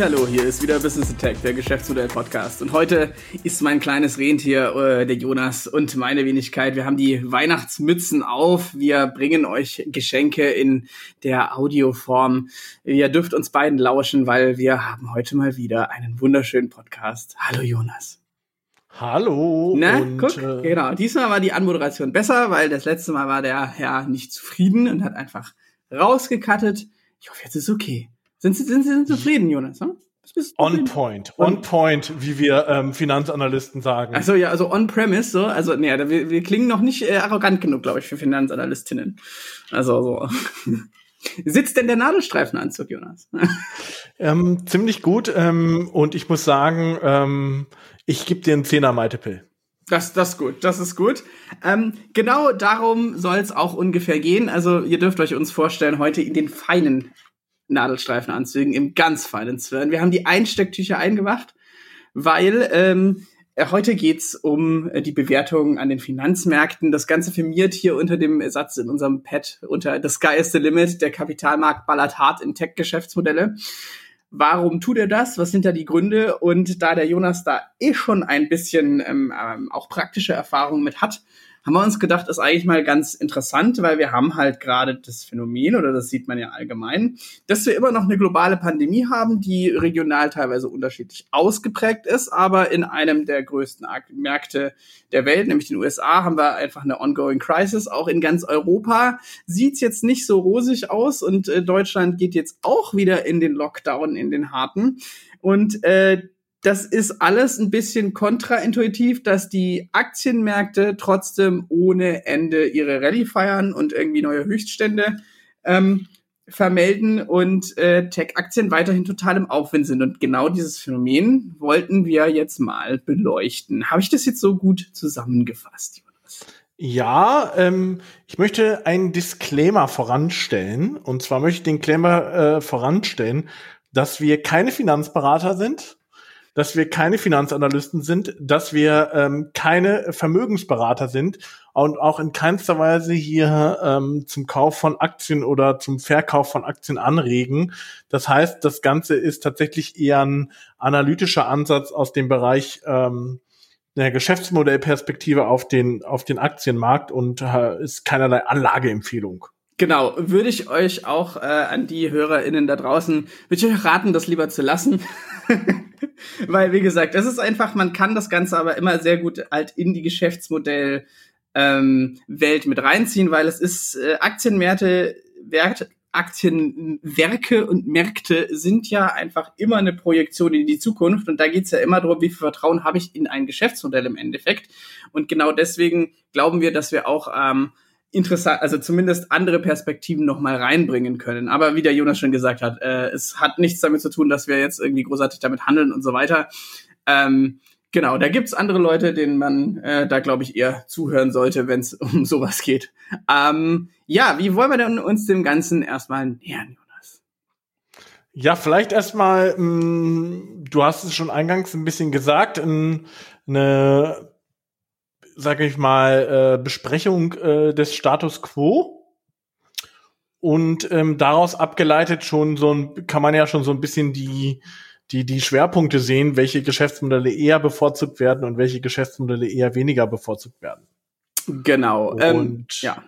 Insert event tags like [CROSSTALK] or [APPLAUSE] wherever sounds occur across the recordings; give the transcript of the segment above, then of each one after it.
Hallo, hier ist wieder Business Attack, der Geschäftsmodell-Podcast. Und heute ist mein kleines Rentier, äh, der Jonas und meine Wenigkeit. Wir haben die Weihnachtsmützen auf. Wir bringen euch Geschenke in der Audioform. Ihr dürft uns beiden lauschen, weil wir haben heute mal wieder einen wunderschönen Podcast. Hallo, Jonas. Hallo. Na, und, guck, äh, genau. Diesmal war die Anmoderation besser, weil das letzte Mal war der Herr nicht zufrieden und hat einfach rausgekattet. Ich hoffe, jetzt ist okay. Sind Sie, sind Sie zufrieden, Jonas? Hm? On point, on point, wie wir ähm, Finanzanalysten sagen. Achso, ja, also on premise, so. Also, nee, wir, wir klingen noch nicht äh, arrogant genug, glaube ich, für Finanzanalystinnen. Also, so. [LAUGHS] Sitzt denn der Nadelstreifenanzug, Jonas? [LAUGHS] ähm, ziemlich gut. Ähm, und ich muss sagen, ähm, ich gebe dir einen Zehner Multiple. Das, das ist gut, das ist gut. Ähm, genau darum soll es auch ungefähr gehen. Also ihr dürft euch uns vorstellen, heute in den feinen Nadelstreifenanzügen im ganz feinen Zwirn. Wir haben die Einstecktücher eingemacht, weil ähm, heute geht's um äh, die Bewertung an den Finanzmärkten. Das Ganze firmiert hier unter dem Satz in unserem Pad unter The Sky is the Limit. Der Kapitalmarkt ballert hart in Tech-Geschäftsmodelle. Warum tut er das? Was sind da die Gründe? Und da der Jonas da eh schon ein bisschen ähm, ähm, auch praktische Erfahrungen mit hat, haben wir uns gedacht, ist eigentlich mal ganz interessant, weil wir haben halt gerade das Phänomen, oder das sieht man ja allgemein, dass wir immer noch eine globale Pandemie haben, die regional teilweise unterschiedlich ausgeprägt ist, aber in einem der größten Märkte der Welt, nämlich den USA, haben wir einfach eine ongoing crisis. Auch in ganz Europa sieht's jetzt nicht so rosig aus und äh, Deutschland geht jetzt auch wieder in den Lockdown, in den harten. Und äh, das ist alles ein bisschen kontraintuitiv, dass die Aktienmärkte trotzdem ohne Ende ihre Rallye feiern und irgendwie neue Höchststände ähm, vermelden und äh, Tech-Aktien weiterhin total im Aufwind sind. Und genau dieses Phänomen wollten wir jetzt mal beleuchten. Habe ich das jetzt so gut zusammengefasst? Ja, ähm, ich möchte einen Disclaimer voranstellen. Und zwar möchte ich den Disclaimer äh, voranstellen, dass wir keine Finanzberater sind dass wir keine Finanzanalysten sind, dass wir ähm, keine Vermögensberater sind und auch in keinster Weise hier ähm, zum Kauf von Aktien oder zum Verkauf von Aktien anregen. Das heißt, das Ganze ist tatsächlich eher ein analytischer Ansatz aus dem Bereich ähm, der Geschäftsmodellperspektive auf den, auf den Aktienmarkt und äh, ist keinerlei Anlageempfehlung. Genau, würde ich euch auch äh, an die HörerInnen da draußen, würde ich euch raten, das lieber zu lassen. [LAUGHS] Weil, wie gesagt, das ist einfach, man kann das Ganze aber immer sehr gut halt in die Geschäftsmodell ähm, Welt mit reinziehen, weil es ist äh, Aktienmärkte, Wert, Aktienwerke und Märkte sind ja einfach immer eine Projektion in die Zukunft und da geht's ja immer darum, wie viel Vertrauen habe ich in ein Geschäftsmodell im Endeffekt. Und genau deswegen glauben wir, dass wir auch ähm, interessant, also zumindest andere Perspektiven noch mal reinbringen können. Aber wie der Jonas schon gesagt hat, äh, es hat nichts damit zu tun, dass wir jetzt irgendwie großartig damit handeln und so weiter. Ähm, genau, da gibt's andere Leute, denen man äh, da, glaube ich, eher zuhören sollte, wenn es [LAUGHS] um sowas geht. Ähm, ja, wie wollen wir denn uns dem Ganzen erstmal nähern, Jonas? Ja, vielleicht erstmal, mm, du hast es schon eingangs ein bisschen gesagt, eine sage ich mal, äh, Besprechung äh, des Status quo. Und ähm, daraus abgeleitet schon so ein, kann man ja schon so ein bisschen die, die, die Schwerpunkte sehen, welche Geschäftsmodelle eher bevorzugt werden und welche Geschäftsmodelle eher weniger bevorzugt werden. Genau. Und ähm, ja.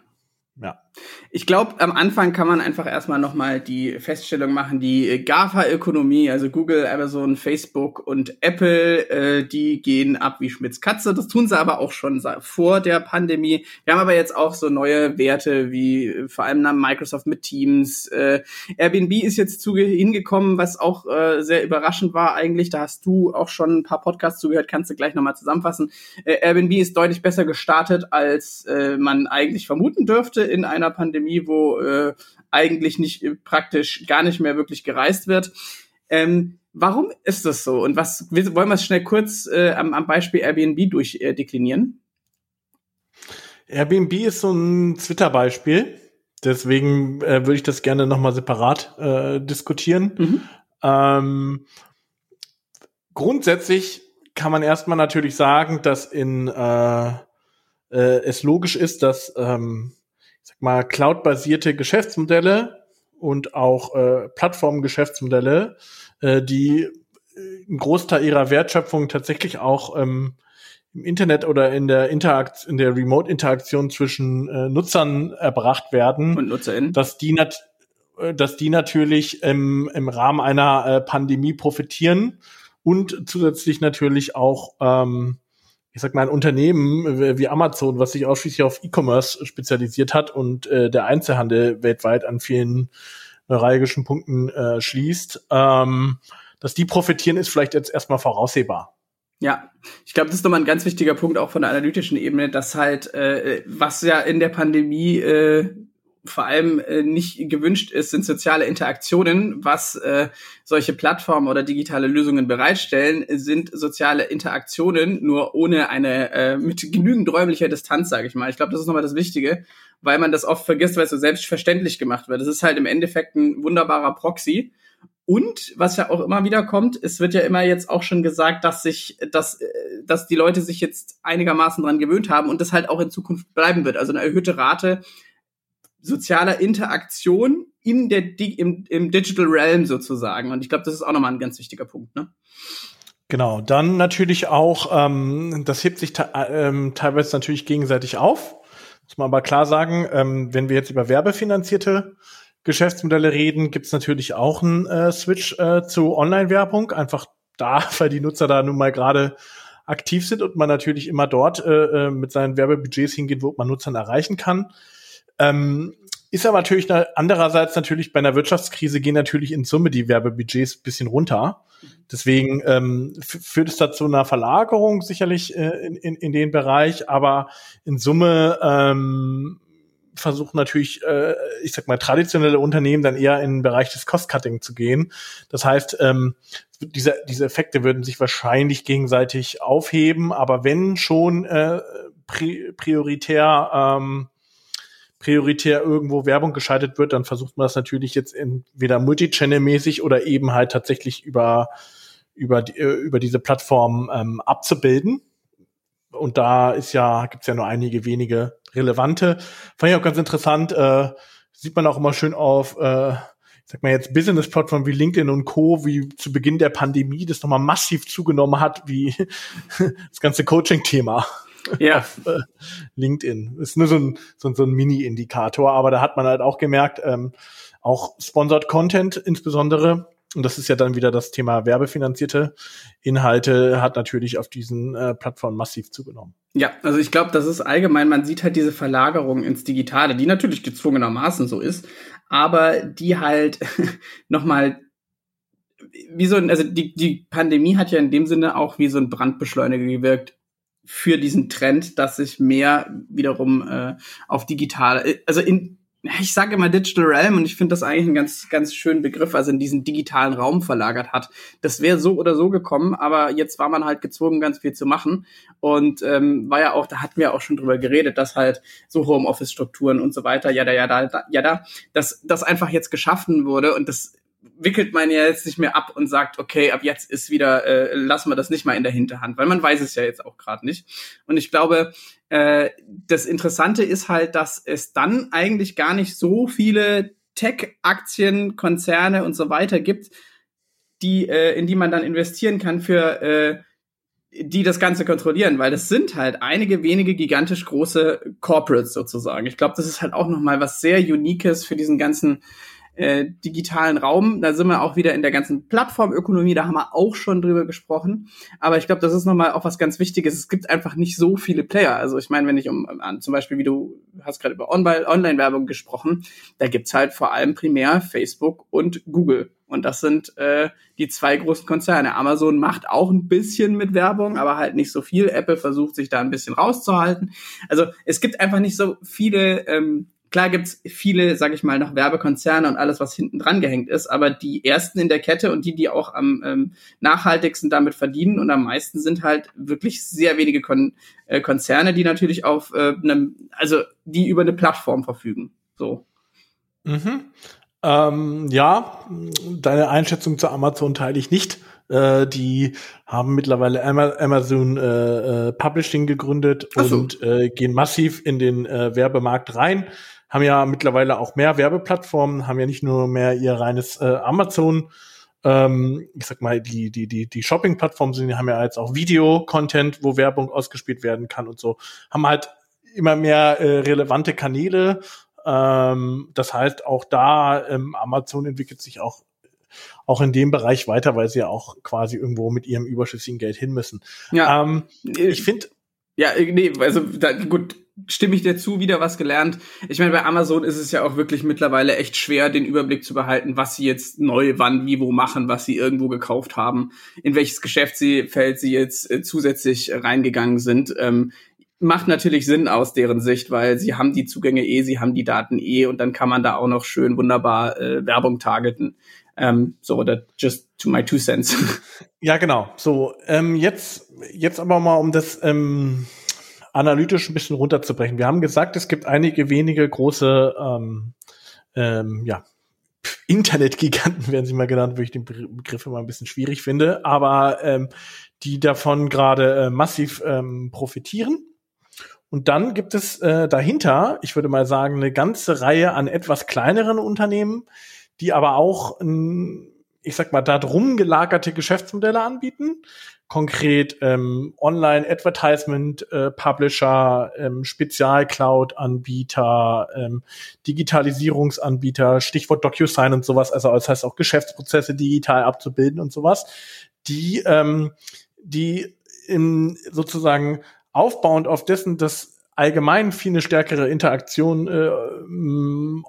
Ja. Ich glaube, am Anfang kann man einfach erstmal nochmal die Feststellung machen, die GAFA-Ökonomie, also Google, Amazon, Facebook und Apple, äh, die gehen ab wie Schmitz Katze. Das tun sie aber auch schon vor der Pandemie. Wir haben aber jetzt auch so neue Werte wie äh, vor allem Microsoft mit Teams. Äh, Airbnb ist jetzt zu hingekommen, was auch äh, sehr überraschend war eigentlich. Da hast du auch schon ein paar Podcasts zugehört, kannst du gleich nochmal zusammenfassen. Äh, Airbnb ist deutlich besser gestartet, als äh, man eigentlich vermuten dürfte in einer Pandemie, wo äh, eigentlich nicht äh, praktisch gar nicht mehr wirklich gereist wird. Ähm, warum ist das so? Und was wollen wir es schnell kurz äh, am, am Beispiel Airbnb durchdeklinieren? Äh, Airbnb ist so ein Twitter-Beispiel. Deswegen äh, würde ich das gerne nochmal separat äh, diskutieren. Mhm. Ähm, grundsätzlich kann man erstmal natürlich sagen, dass in äh, äh, es logisch ist, dass ähm, sag mal, cloud-basierte Geschäftsmodelle und auch äh, Plattformgeschäftsmodelle, äh, die äh, einen Großteil ihrer Wertschöpfung tatsächlich auch ähm, im Internet oder in der Interakt in der Remote-Interaktion zwischen äh, Nutzern erbracht werden. Und NutzerInnen, dass die nat äh, dass die natürlich im, im Rahmen einer äh, Pandemie profitieren und zusätzlich natürlich auch ähm, ich sag mal, ein Unternehmen wie Amazon, was sich ausschließlich auf E-Commerce spezialisiert hat und äh, der Einzelhandel weltweit an vielen neuralgischen Punkten äh, schließt, ähm, dass die profitieren, ist vielleicht jetzt erstmal voraussehbar. Ja, ich glaube, das ist nochmal ein ganz wichtiger Punkt auch von der analytischen Ebene, dass halt, äh, was ja in der Pandemie äh, vor allem äh, nicht gewünscht ist, sind soziale Interaktionen. Was äh, solche Plattformen oder digitale Lösungen bereitstellen, sind soziale Interaktionen, nur ohne eine, äh, mit genügend räumlicher Distanz, sage ich mal. Ich glaube, das ist nochmal das Wichtige, weil man das oft vergisst, weil es so selbstverständlich gemacht wird. Das ist halt im Endeffekt ein wunderbarer Proxy und was ja auch immer wieder kommt, es wird ja immer jetzt auch schon gesagt, dass sich, dass, äh, dass die Leute sich jetzt einigermaßen dran gewöhnt haben und das halt auch in Zukunft bleiben wird. Also eine erhöhte Rate sozialer Interaktion in der, im, im Digital Realm sozusagen. Und ich glaube, das ist auch nochmal ein ganz wichtiger Punkt, ne? Genau, dann natürlich auch, ähm, das hebt sich ähm, teilweise natürlich gegenseitig auf. Muss man aber klar sagen, ähm, wenn wir jetzt über werbefinanzierte Geschäftsmodelle reden, gibt es natürlich auch einen äh, Switch äh, zu Online-Werbung. Einfach da, [LAUGHS] weil die Nutzer da nun mal gerade aktiv sind und man natürlich immer dort äh, äh, mit seinen Werbebudgets hingeht, wo man Nutzern erreichen kann. Ähm, ist aber natürlich ne, andererseits natürlich bei einer Wirtschaftskrise gehen natürlich in Summe die Werbebudgets bisschen runter. Deswegen ähm, führt es dazu einer Verlagerung sicherlich äh, in, in, in den Bereich, aber in Summe ähm, versuchen natürlich, äh, ich sag mal, traditionelle Unternehmen dann eher in den Bereich des Cost-Cutting zu gehen. Das heißt, ähm, diese, diese Effekte würden sich wahrscheinlich gegenseitig aufheben, aber wenn schon äh, pri prioritär ähm, prioritär irgendwo Werbung geschaltet wird, dann versucht man das natürlich jetzt entweder Multichannel-mäßig oder eben halt tatsächlich über über äh, über diese Plattform ähm, abzubilden. Und da ist ja gibt's ja nur einige wenige relevante. Fand ich auch ganz interessant. Äh, sieht man auch immer schön auf, äh, sag mal jetzt Business-Plattformen wie LinkedIn und Co., wie zu Beginn der Pandemie das nochmal massiv zugenommen hat, wie [LAUGHS] das ganze Coaching-Thema. Ja. [LAUGHS] Auf, äh, LinkedIn. Ist nur so ein, so, so ein Mini-Indikator, aber da hat man halt auch gemerkt, ähm, auch Sponsored Content insbesondere und das ist ja dann wieder das Thema werbefinanzierte Inhalte, hat natürlich auf diesen äh, Plattformen massiv zugenommen. Ja, also ich glaube, das ist allgemein, man sieht halt diese Verlagerung ins Digitale, die natürlich gezwungenermaßen so ist, aber die halt [LAUGHS] nochmal wie so ein, also die, die Pandemie hat ja in dem Sinne auch wie so ein Brandbeschleuniger gewirkt für diesen Trend, dass sich mehr wiederum äh, auf digitale, also in ich sage immer Digital Realm und ich finde das eigentlich einen ganz, ganz schönen Begriff, also in diesen digitalen Raum verlagert hat. Das wäre so oder so gekommen, aber jetzt war man halt gezwungen, ganz viel zu machen. Und ähm, war ja auch, da hatten wir auch schon drüber geredet, dass halt so Homeoffice-Strukturen und so weiter, ja da, ja da, ja da, dass das einfach jetzt geschaffen wurde und das wickelt man ja jetzt nicht mehr ab und sagt, okay, ab jetzt ist wieder, äh, lassen wir das nicht mal in der Hinterhand, weil man weiß es ja jetzt auch gerade nicht. Und ich glaube, äh, das Interessante ist halt, dass es dann eigentlich gar nicht so viele Tech-Aktien, Konzerne und so weiter gibt, die, äh, in die man dann investieren kann für äh, die das Ganze kontrollieren, weil das sind halt einige wenige gigantisch große Corporates sozusagen. Ich glaube, das ist halt auch noch mal was sehr Uniques für diesen ganzen äh, digitalen Raum. Da sind wir auch wieder in der ganzen Plattformökonomie, da haben wir auch schon drüber gesprochen. Aber ich glaube, das ist nochmal auch was ganz Wichtiges. Es gibt einfach nicht so viele Player. Also ich meine, wenn ich um zum Beispiel, wie du hast gerade über Online-Werbung gesprochen, da gibt's halt vor allem primär Facebook und Google. Und das sind äh, die zwei großen Konzerne. Amazon macht auch ein bisschen mit Werbung, aber halt nicht so viel. Apple versucht sich da ein bisschen rauszuhalten. Also es gibt einfach nicht so viele ähm, Klar gibt's viele, sag ich mal, noch Werbekonzerne und alles, was hinten dran gehängt ist, aber die ersten in der Kette und die, die auch am ähm, nachhaltigsten damit verdienen und am meisten sind halt wirklich sehr wenige Kon äh, Konzerne, die natürlich auf äh, einem, also die über eine Plattform verfügen. So. Mhm. Ähm, ja, deine Einschätzung zu Amazon teile ich nicht. Äh, die haben mittlerweile Amazon äh, äh, Publishing gegründet so. und äh, gehen massiv in den äh, Werbemarkt rein. Haben ja mittlerweile auch mehr Werbeplattformen, haben ja nicht nur mehr ihr reines äh, Amazon ähm, ich sag mal, die, die, die, die Shopping-Plattformen sind, die haben ja jetzt auch Video-Content, wo Werbung ausgespielt werden kann und so, haben halt immer mehr äh, relevante Kanäle. Ähm, das heißt, auch da, ähm, Amazon entwickelt sich auch auch in dem Bereich weiter, weil sie ja auch quasi irgendwo mit ihrem überschüssigen Geld hin müssen. Ja, ähm, ich finde, ja, nee, also da, gut, stimme ich dir zu, wieder was gelernt. Ich meine, bei Amazon ist es ja auch wirklich mittlerweile echt schwer, den Überblick zu behalten, was sie jetzt neu, wann, wie, wo machen, was sie irgendwo gekauft haben, in welches Geschäftsfeld sie jetzt äh, zusätzlich reingegangen sind. Ähm, macht natürlich Sinn aus deren Sicht, weil sie haben die Zugänge eh, sie haben die Daten eh und dann kann man da auch noch schön wunderbar äh, Werbung targeten. Ähm, so, that just to my two cents. [LAUGHS] Ja, genau. So, ähm, jetzt, jetzt aber mal um das ähm, analytisch ein bisschen runterzubrechen. Wir haben gesagt, es gibt einige wenige große ähm, ähm, ja, Internetgiganten werden sie mal genannt, wo ich den Begriff immer ein bisschen schwierig finde, aber ähm, die davon gerade äh, massiv ähm, profitieren. Und dann gibt es äh, dahinter, ich würde mal sagen, eine ganze Reihe an etwas kleineren Unternehmen, die aber auch, ich sag mal, darum gelagerte Geschäftsmodelle anbieten konkret ähm, Online-Advertisement, äh, ähm, Spezial-Cloud-Anbieter, ähm, Digitalisierungsanbieter, Stichwort DocuSign und sowas, also das heißt auch Geschäftsprozesse digital abzubilden und sowas, die, ähm, die in sozusagen aufbauend auf dessen, dass allgemein viel eine stärkere Interaktion äh,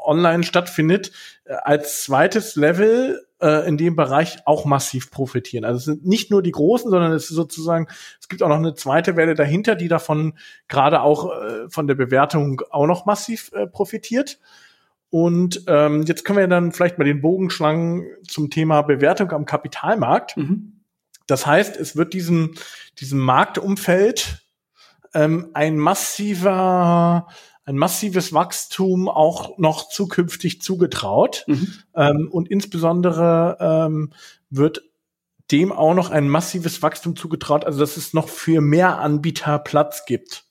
online stattfindet, äh, als zweites Level äh, in dem Bereich auch massiv profitieren. Also es sind nicht nur die Großen, sondern es ist sozusagen, es gibt auch noch eine zweite Welle dahinter, die davon gerade auch äh, von der Bewertung auch noch massiv äh, profitiert. Und ähm, jetzt können wir dann vielleicht mal den Bogen schlagen zum Thema Bewertung am Kapitalmarkt. Mhm. Das heißt, es wird diesem, diesem Marktumfeld ähm, ein massiver ein massives Wachstum auch noch zukünftig zugetraut. Mhm. Ähm, und insbesondere ähm, wird dem auch noch ein massives Wachstum zugetraut, also dass es noch für mehr Anbieter Platz gibt.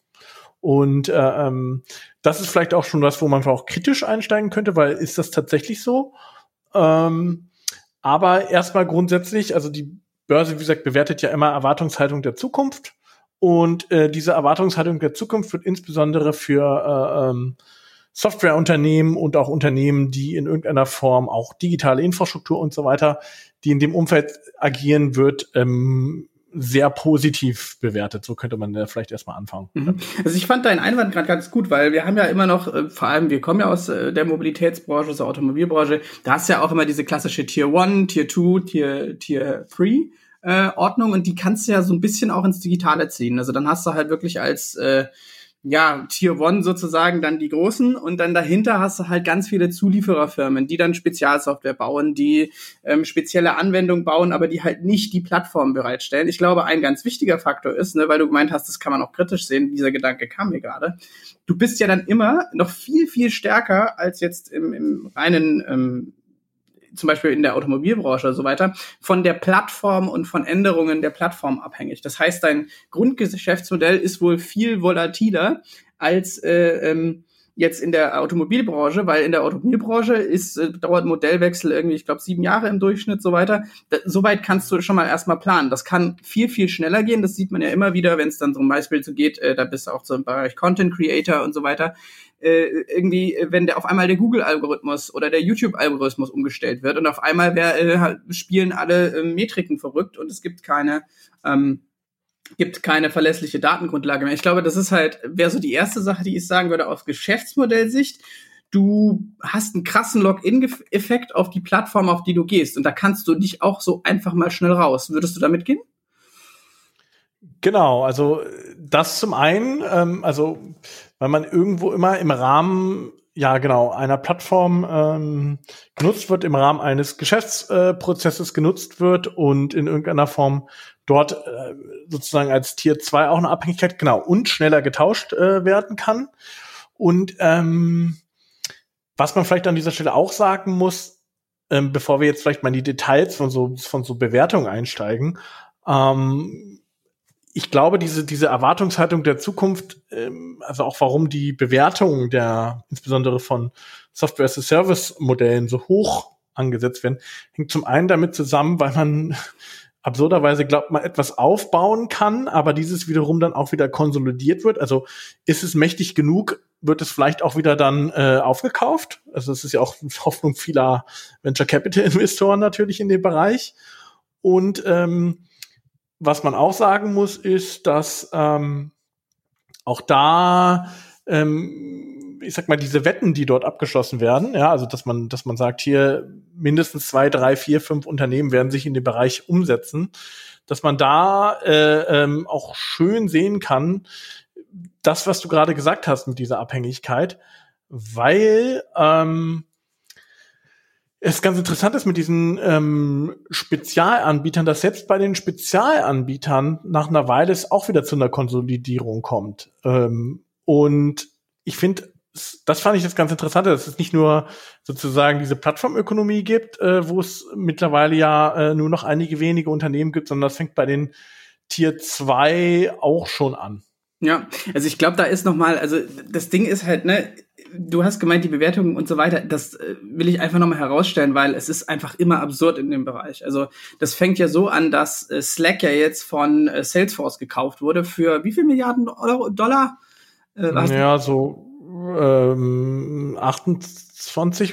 Und äh, ähm, das ist vielleicht auch schon was, wo man auch kritisch einsteigen könnte, weil ist das tatsächlich so? Ähm, aber erstmal grundsätzlich, also die Börse, wie gesagt, bewertet ja immer Erwartungshaltung der Zukunft. Und äh, diese Erwartungshaltung der Zukunft wird insbesondere für äh, ähm, Softwareunternehmen und auch Unternehmen, die in irgendeiner Form auch digitale Infrastruktur und so weiter, die in dem Umfeld agieren, wird ähm, sehr positiv bewertet. So könnte man vielleicht erstmal anfangen. Mhm. Also ich fand deinen Einwand gerade ganz gut, weil wir haben ja immer noch, äh, vor allem wir kommen ja aus äh, der Mobilitätsbranche, aus der Automobilbranche, da hast ja auch immer diese klassische Tier 1, Tier 2, Tier, Tier 3 äh, Ordnung und die kannst du ja so ein bisschen auch ins Digitale ziehen. Also dann hast du halt wirklich als äh, ja, Tier One sozusagen dann die großen und dann dahinter hast du halt ganz viele Zuliefererfirmen, die dann Spezialsoftware bauen, die ähm, spezielle Anwendungen bauen, aber die halt nicht die Plattform bereitstellen. Ich glaube, ein ganz wichtiger Faktor ist, ne, weil du gemeint hast, das kann man auch kritisch sehen, dieser Gedanke kam mir gerade. Du bist ja dann immer noch viel, viel stärker als jetzt im, im reinen ähm, zum Beispiel in der Automobilbranche und so weiter, von der Plattform und von Änderungen der Plattform abhängig. Das heißt, dein Grundgeschäftsmodell ist wohl viel volatiler als äh, ähm, jetzt in der Automobilbranche, weil in der Automobilbranche ist, äh, dauert Modellwechsel irgendwie, ich glaube, sieben Jahre im Durchschnitt, so weiter. Da, Soweit kannst du schon mal erstmal planen. Das kann viel, viel schneller gehen. Das sieht man ja immer wieder, wenn es dann zum Beispiel so geht, äh, da bist du auch so im Bereich Content Creator und so weiter äh, irgendwie, wenn der auf einmal der Google-Algorithmus oder der YouTube-Algorithmus umgestellt wird und auf einmal wer, äh, spielen alle äh, Metriken verrückt und es gibt keine ähm, gibt keine verlässliche Datengrundlage mehr. Ich glaube, das ist halt, wäre so die erste Sache, die ich sagen würde, aus Geschäftsmodellsicht. Du hast einen krassen Login-Effekt auf die Plattform, auf die du gehst. Und da kannst du dich auch so einfach mal schnell raus. Würdest du da mitgehen? Genau, also das zum einen, ähm, also weil man irgendwo immer im Rahmen, ja genau, einer Plattform ähm, genutzt wird, im Rahmen eines Geschäftsprozesses äh, genutzt wird und in irgendeiner Form dort äh, sozusagen als Tier 2 auch eine Abhängigkeit, genau, und schneller getauscht äh, werden kann. Und ähm, was man vielleicht an dieser Stelle auch sagen muss, ähm, bevor wir jetzt vielleicht mal in die Details von so, von so Bewertungen einsteigen, ähm, ich glaube, diese, diese Erwartungshaltung der Zukunft, ähm, also auch warum die Bewertungen der, insbesondere von Software as a Service Modellen so hoch angesetzt werden, hängt zum einen damit zusammen, weil man [LAUGHS] absurderweise glaubt, man etwas aufbauen kann, aber dieses wiederum dann auch wieder konsolidiert wird. Also ist es mächtig genug, wird es vielleicht auch wieder dann äh, aufgekauft. Also es ist ja auch [LAUGHS] Hoffnung vieler Venture Capital Investoren natürlich in dem Bereich. Und ähm, was man auch sagen muss, ist, dass ähm, auch da, ähm, ich sag mal, diese Wetten, die dort abgeschlossen werden, ja, also dass man, dass man sagt, hier mindestens zwei, drei, vier, fünf Unternehmen werden sich in den Bereich umsetzen, dass man da äh, ähm, auch schön sehen kann, das, was du gerade gesagt hast mit dieser Abhängigkeit, weil ähm, es ganz interessant ist mit diesen ähm, Spezialanbietern, dass selbst bei den Spezialanbietern nach einer Weile es auch wieder zu einer Konsolidierung kommt. Ähm, und ich finde, das fand ich das ganz interessant, dass es nicht nur sozusagen diese Plattformökonomie gibt, äh, wo es mittlerweile ja äh, nur noch einige wenige Unternehmen gibt, sondern das fängt bei den Tier 2 auch schon an. Ja, also ich glaube, da ist noch mal, also das Ding ist halt, ne, du hast gemeint, die Bewertungen und so weiter, das äh, will ich einfach nochmal herausstellen, weil es ist einfach immer absurd in dem Bereich. Also das fängt ja so an, dass äh, Slack ja jetzt von äh, Salesforce gekauft wurde für wie viel Milliarden Euro, Dollar? Äh, ja, so ähm, 28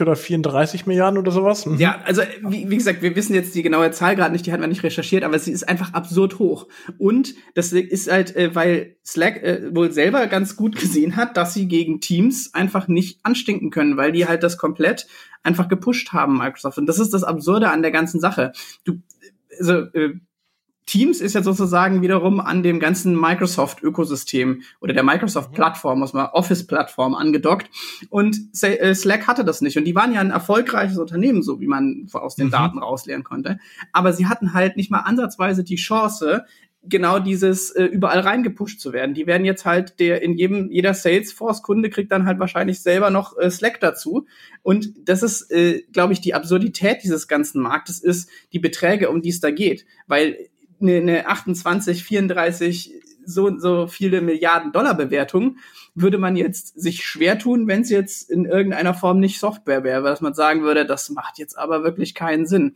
oder 34 Milliarden oder sowas. Mhm. Ja, also wie, wie, gesagt, wir wissen jetzt die genaue Zahl gerade nicht, die hat man nicht recherchiert, aber sie ist einfach absurd hoch. Und das ist halt, äh, weil Slack äh, wohl selber ganz gut gesehen hat, dass sie gegen Teams einfach nicht anstinken können, weil die halt das komplett einfach gepusht haben, Microsoft. Und das ist das Absurde an der ganzen Sache. Du, also äh, Teams ist ja sozusagen wiederum an dem ganzen Microsoft-Ökosystem oder der Microsoft-Plattform, muss man Office-Plattform angedockt. Und äh, Slack hatte das nicht. Und die waren ja ein erfolgreiches Unternehmen, so wie man aus den mhm. Daten rauslernen konnte. Aber sie hatten halt nicht mal ansatzweise die Chance, genau dieses äh, überall reingepusht zu werden. Die werden jetzt halt der in jedem jeder Salesforce Kunde kriegt dann halt wahrscheinlich selber noch äh, Slack dazu und das ist äh, glaube ich die Absurdität dieses ganzen Marktes ist die Beträge um die es da geht, weil eine, eine 28, 34, so, so viele Milliarden Dollar Bewertung, würde man jetzt sich schwer tun, wenn es jetzt in irgendeiner Form nicht Software wäre, dass man sagen würde, das macht jetzt aber wirklich keinen Sinn.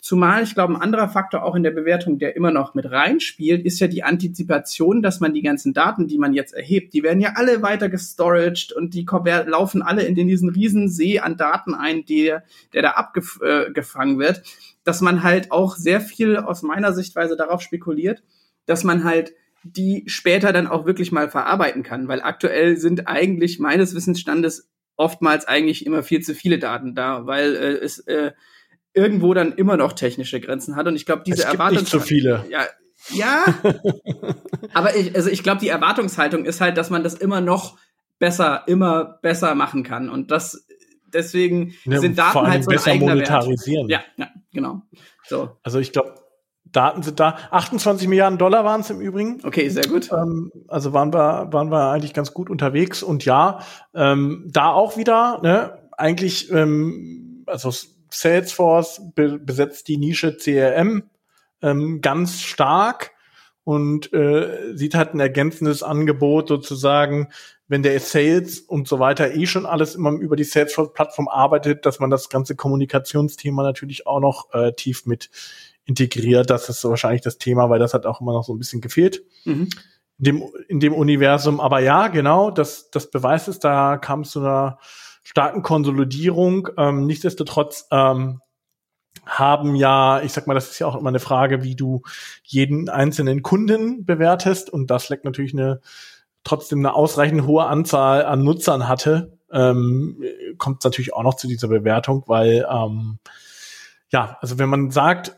Zumal ich glaube, ein anderer Faktor auch in der Bewertung, der immer noch mit reinspielt, ist ja die Antizipation, dass man die ganzen Daten, die man jetzt erhebt, die werden ja alle weiter gestoraged und die laufen alle in diesen riesen See an Daten ein, der, der da abgefangen wird dass man halt auch sehr viel aus meiner Sichtweise darauf spekuliert, dass man halt die später dann auch wirklich mal verarbeiten kann, weil aktuell sind eigentlich meines Wissensstandes oftmals eigentlich immer viel zu viele Daten da, weil äh, es äh, irgendwo dann immer noch technische Grenzen hat und ich glaube diese Erwartung nicht so viele. Ja, ja. [LAUGHS] aber ich, also ich glaube die Erwartungshaltung ist halt, dass man das immer noch besser, immer besser machen kann und das deswegen ja, sind Daten halt so ein eigener monetarisieren. Wert. Ja, ja, genau. So. Also ich glaube, Daten sind da. 28 Milliarden Dollar waren es im Übrigen. Okay, sehr gut. Ähm, also waren wir, waren wir eigentlich ganz gut unterwegs. Und ja, ähm, da auch wieder, ne, eigentlich, ähm, also Salesforce be besetzt die Nische CRM ähm, ganz stark und äh, sieht halt ein ergänzendes Angebot sozusagen wenn der Sales und so weiter eh schon alles immer über die Salesforce-Plattform arbeitet, dass man das ganze Kommunikationsthema natürlich auch noch äh, tief mit integriert. Das ist so wahrscheinlich das Thema, weil das hat auch immer noch so ein bisschen gefehlt. Mhm. In, dem, in dem Universum. Aber ja, genau, das, das beweist es, da kam es zu einer starken Konsolidierung. Ähm, nichtsdestotrotz ähm, haben ja, ich sag mal, das ist ja auch immer eine Frage, wie du jeden einzelnen Kunden bewertest. Und das leckt natürlich eine trotzdem eine ausreichend hohe Anzahl an Nutzern hatte, ähm, kommt natürlich auch noch zu dieser Bewertung, weil ähm, ja, also wenn man sagt,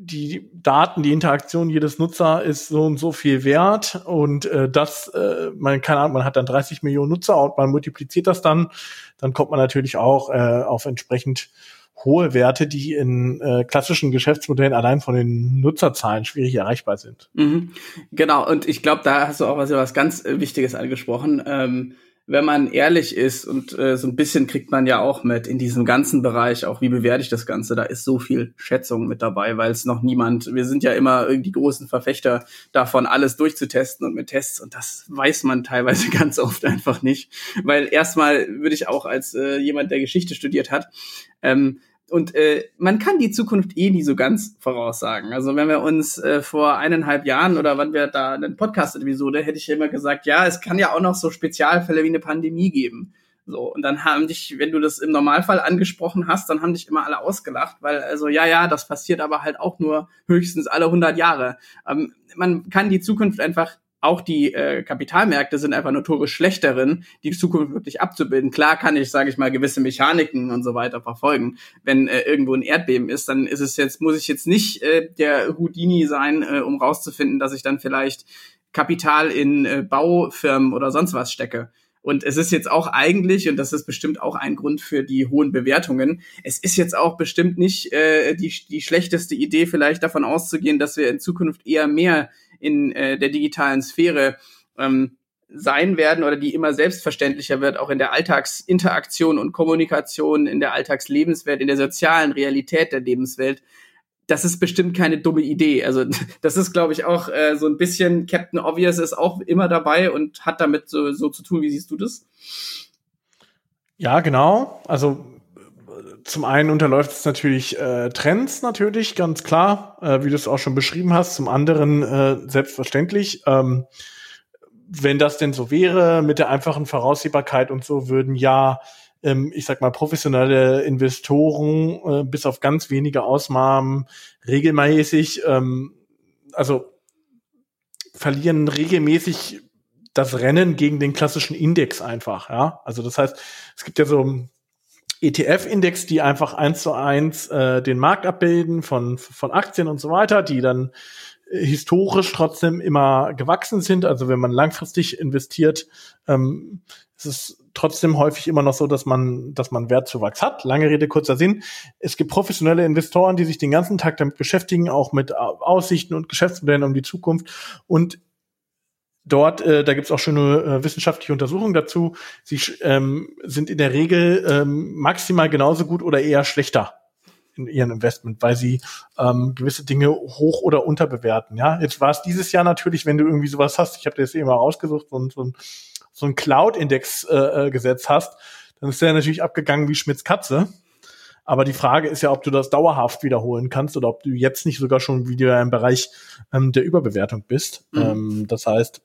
die Daten, die Interaktion jedes Nutzer ist so und so viel wert und äh, das, äh, man keine Ahnung, man hat dann 30 Millionen Nutzer und man multipliziert das dann, dann kommt man natürlich auch äh, auf entsprechend hohe Werte, die in äh, klassischen Geschäftsmodellen allein von den Nutzerzahlen schwierig erreichbar sind. Mhm. Genau, und ich glaube, da hast du auch was, was ganz äh, Wichtiges angesprochen. Ähm, wenn man ehrlich ist und äh, so ein bisschen kriegt man ja auch mit in diesem ganzen Bereich, auch wie bewerte ich das Ganze, da ist so viel Schätzung mit dabei, weil es noch niemand, wir sind ja immer irgendwie großen Verfechter davon, alles durchzutesten und mit Tests und das weiß man teilweise [LAUGHS] ganz oft einfach nicht, weil erstmal würde ich auch als äh, jemand, der Geschichte studiert hat, ähm, und äh, man kann die Zukunft eh nie so ganz voraussagen. Also wenn wir uns äh, vor eineinhalb Jahren oder wann wir da eine Podcast-Episode, hätte ich immer gesagt, ja, es kann ja auch noch so Spezialfälle wie eine Pandemie geben. So, und dann haben dich, wenn du das im Normalfall angesprochen hast, dann haben dich immer alle ausgelacht, weil also ja, ja, das passiert aber halt auch nur höchstens alle 100 Jahre. Ähm, man kann die Zukunft einfach auch die äh, Kapitalmärkte sind einfach notorisch schlecht darin, die Zukunft wirklich abzubilden. Klar kann ich, sage ich mal, gewisse Mechaniken und so weiter verfolgen. Wenn äh, irgendwo ein Erdbeben ist, dann ist es jetzt, muss ich jetzt nicht äh, der Houdini sein, äh, um rauszufinden, dass ich dann vielleicht Kapital in äh, Baufirmen oder sonst was stecke. Und es ist jetzt auch eigentlich, und das ist bestimmt auch ein Grund für die hohen Bewertungen, es ist jetzt auch bestimmt nicht äh, die, die schlechteste Idee, vielleicht davon auszugehen, dass wir in Zukunft eher mehr in äh, der digitalen Sphäre ähm, sein werden oder die immer selbstverständlicher wird, auch in der Alltagsinteraktion und Kommunikation, in der Alltagslebenswelt, in der sozialen Realität der Lebenswelt. Das ist bestimmt keine dumme Idee. Also [LAUGHS] das ist, glaube ich, auch äh, so ein bisschen Captain Obvious ist auch immer dabei und hat damit so, so zu tun. Wie siehst du das? Ja, genau. Also zum einen unterläuft es natürlich äh, Trends natürlich, ganz klar, äh, wie du es auch schon beschrieben hast. Zum anderen äh, selbstverständlich. Ähm, wenn das denn so wäre, mit der einfachen Voraussehbarkeit und so, würden ja, ähm, ich sag mal, professionelle Investoren äh, bis auf ganz wenige Ausnahmen regelmäßig, ähm, also verlieren regelmäßig das Rennen gegen den klassischen Index einfach, ja. Also das heißt, es gibt ja so ETF-Index, die einfach eins zu eins äh, den Markt abbilden von, von Aktien und so weiter, die dann äh, historisch trotzdem immer gewachsen sind. Also wenn man langfristig investiert, ähm, ist es trotzdem häufig immer noch so, dass man, dass man Wertzuwachs hat. Lange Rede, kurzer Sinn. Es gibt professionelle Investoren, die sich den ganzen Tag damit beschäftigen, auch mit Aussichten und Geschäftsmodellen um die Zukunft. Und dort, äh, da gibt's auch schöne äh, wissenschaftliche Untersuchungen dazu, sie ähm, sind in der Regel ähm, maximal genauso gut oder eher schlechter in ihrem Investment, weil sie ähm, gewisse Dinge hoch oder unterbewerten. Ja, jetzt war es dieses Jahr natürlich, wenn du irgendwie sowas hast, ich habe das eben mal rausgesucht, so, so ein, so ein Cloud-Index äh, äh, gesetzt hast, dann ist der natürlich abgegangen wie Schmitz Katze. Aber die Frage ist ja, ob du das dauerhaft wiederholen kannst oder ob du jetzt nicht sogar schon wieder im Bereich ähm, der Überbewertung bist. Mhm. Ähm, das heißt,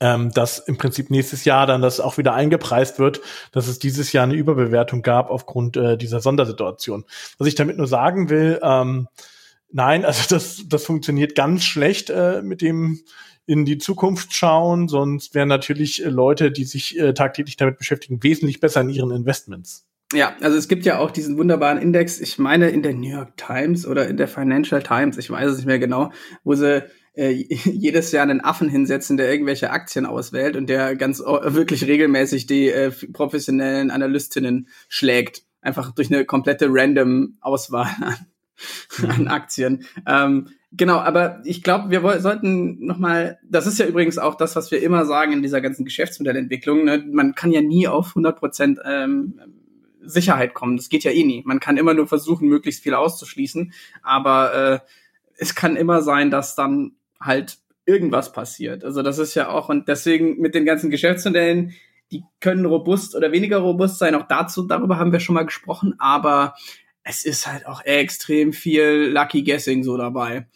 ähm, dass im Prinzip nächstes Jahr dann das auch wieder eingepreist wird, dass es dieses Jahr eine Überbewertung gab aufgrund äh, dieser Sondersituation. Was ich damit nur sagen will, ähm, nein, [LAUGHS] also das, das funktioniert ganz schlecht äh, mit dem in die Zukunft schauen, sonst wären natürlich äh, Leute, die sich äh, tagtäglich damit beschäftigen, wesentlich besser in ihren Investments. Ja, also es gibt ja auch diesen wunderbaren Index, ich meine in der New York Times oder in der Financial Times, ich weiß es nicht mehr genau, wo sie äh, [LAUGHS] jedes Jahr einen Affen hinsetzen, der irgendwelche Aktien auswählt und der ganz wirklich regelmäßig die äh, professionellen Analystinnen schlägt. Einfach durch eine komplette random Auswahl an, [LAUGHS] an Aktien. Ähm, genau, aber ich glaube, wir sollten noch mal, das ist ja übrigens auch das, was wir immer sagen in dieser ganzen Geschäftsmodellentwicklung, ne? man kann ja nie auf 100 Prozent ähm, Sicherheit kommen. Das geht ja eh nie. Man kann immer nur versuchen, möglichst viel auszuschließen, aber äh, es kann immer sein, dass dann halt irgendwas passiert. Also das ist ja auch, und deswegen mit den ganzen Geschäftsmodellen, die können robust oder weniger robust sein. Auch dazu, darüber haben wir schon mal gesprochen, aber es ist halt auch extrem viel Lucky Guessing so dabei.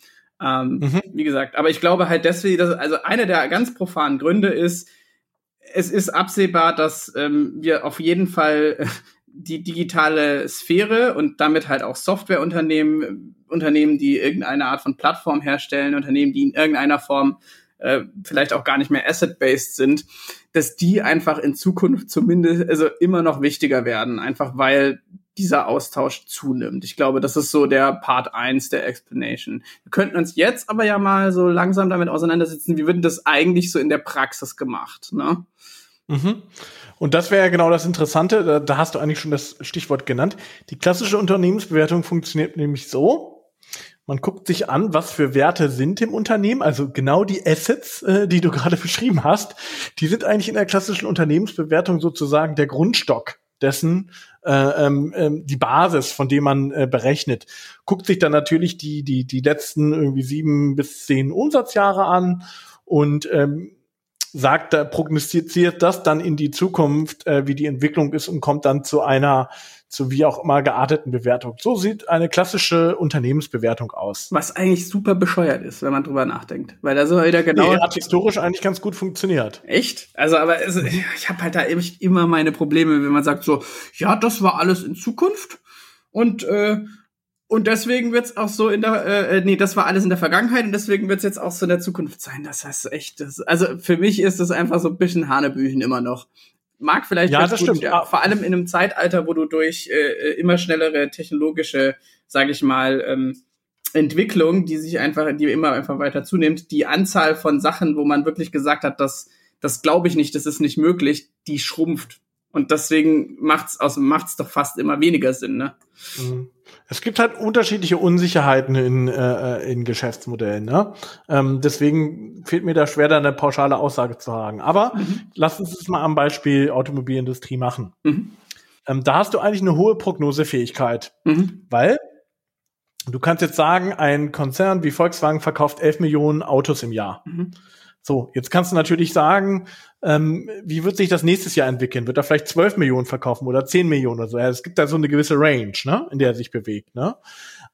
Ähm, mhm. Wie gesagt, aber ich glaube halt deswegen, dass, also einer der ganz profanen Gründe ist, es ist absehbar, dass ähm, wir auf jeden Fall die digitale Sphäre und damit halt auch Softwareunternehmen, Unternehmen, die irgendeine Art von Plattform herstellen, Unternehmen, die in irgendeiner Form äh, vielleicht auch gar nicht mehr asset-based sind, dass die einfach in Zukunft zumindest also immer noch wichtiger werden, einfach weil dieser Austausch zunimmt. Ich glaube, das ist so der Part eins der Explanation. Wir könnten uns jetzt aber ja mal so langsam damit auseinandersetzen, wie wird das eigentlich so in der Praxis gemacht, ne? Mhm. Und das wäre ja genau das Interessante, da, da, hast du eigentlich schon das Stichwort genannt. Die klassische Unternehmensbewertung funktioniert nämlich so. Man guckt sich an, was für Werte sind im Unternehmen, also genau die Assets, äh, die du [LAUGHS] gerade beschrieben hast, die sind eigentlich in der klassischen Unternehmensbewertung sozusagen der Grundstock dessen, äh, ähm, ähm, die Basis, von dem man äh, berechnet. Guckt sich dann natürlich die, die, die letzten irgendwie sieben bis zehn Umsatzjahre an und ähm, sagt, prognostiziert das dann in die Zukunft, äh, wie die Entwicklung ist und kommt dann zu einer zu wie auch immer gearteten Bewertung. So sieht eine klassische Unternehmensbewertung aus. Was eigentlich super bescheuert ist, wenn man drüber nachdenkt. Weil da so wieder genau. Nee, hat historisch eigentlich ganz gut funktioniert. Echt? Also, aber also, ich habe halt da immer meine Probleme, wenn man sagt so, ja, das war alles in Zukunft und äh, und deswegen wird's auch so in der, äh, äh, nee, das war alles in der Vergangenheit und deswegen wird's jetzt auch so in der Zukunft sein. Das heißt echt, das, also für mich ist das einfach so ein bisschen Hanebüchen immer noch. Mag vielleicht ja, das gut, stimmt. Ja. Vor allem in einem Zeitalter, wo du durch äh, äh, immer schnellere technologische, sage ich mal, ähm, Entwicklung, die sich einfach, die immer einfach weiter zunimmt, die Anzahl von Sachen, wo man wirklich gesagt hat, das, das glaube ich nicht, das ist nicht möglich, die schrumpft. Und deswegen macht's aus macht's doch fast immer weniger Sinn, ne? Mhm. Es gibt halt unterschiedliche Unsicherheiten in, äh, in Geschäftsmodellen. Ne? Ähm, deswegen fehlt mir da schwer, da eine pauschale Aussage zu sagen. Aber mhm. lass uns es mal am Beispiel Automobilindustrie machen. Mhm. Ähm, da hast du eigentlich eine hohe Prognosefähigkeit, mhm. weil du kannst jetzt sagen, ein Konzern wie Volkswagen verkauft 11 Millionen Autos im Jahr. So, jetzt kannst du natürlich sagen, ähm, wie wird sich das nächstes Jahr entwickeln? Wird er vielleicht 12 Millionen verkaufen oder 10 Millionen oder so? Ja, es gibt da so eine gewisse Range, ne, in der er sich bewegt. Ne?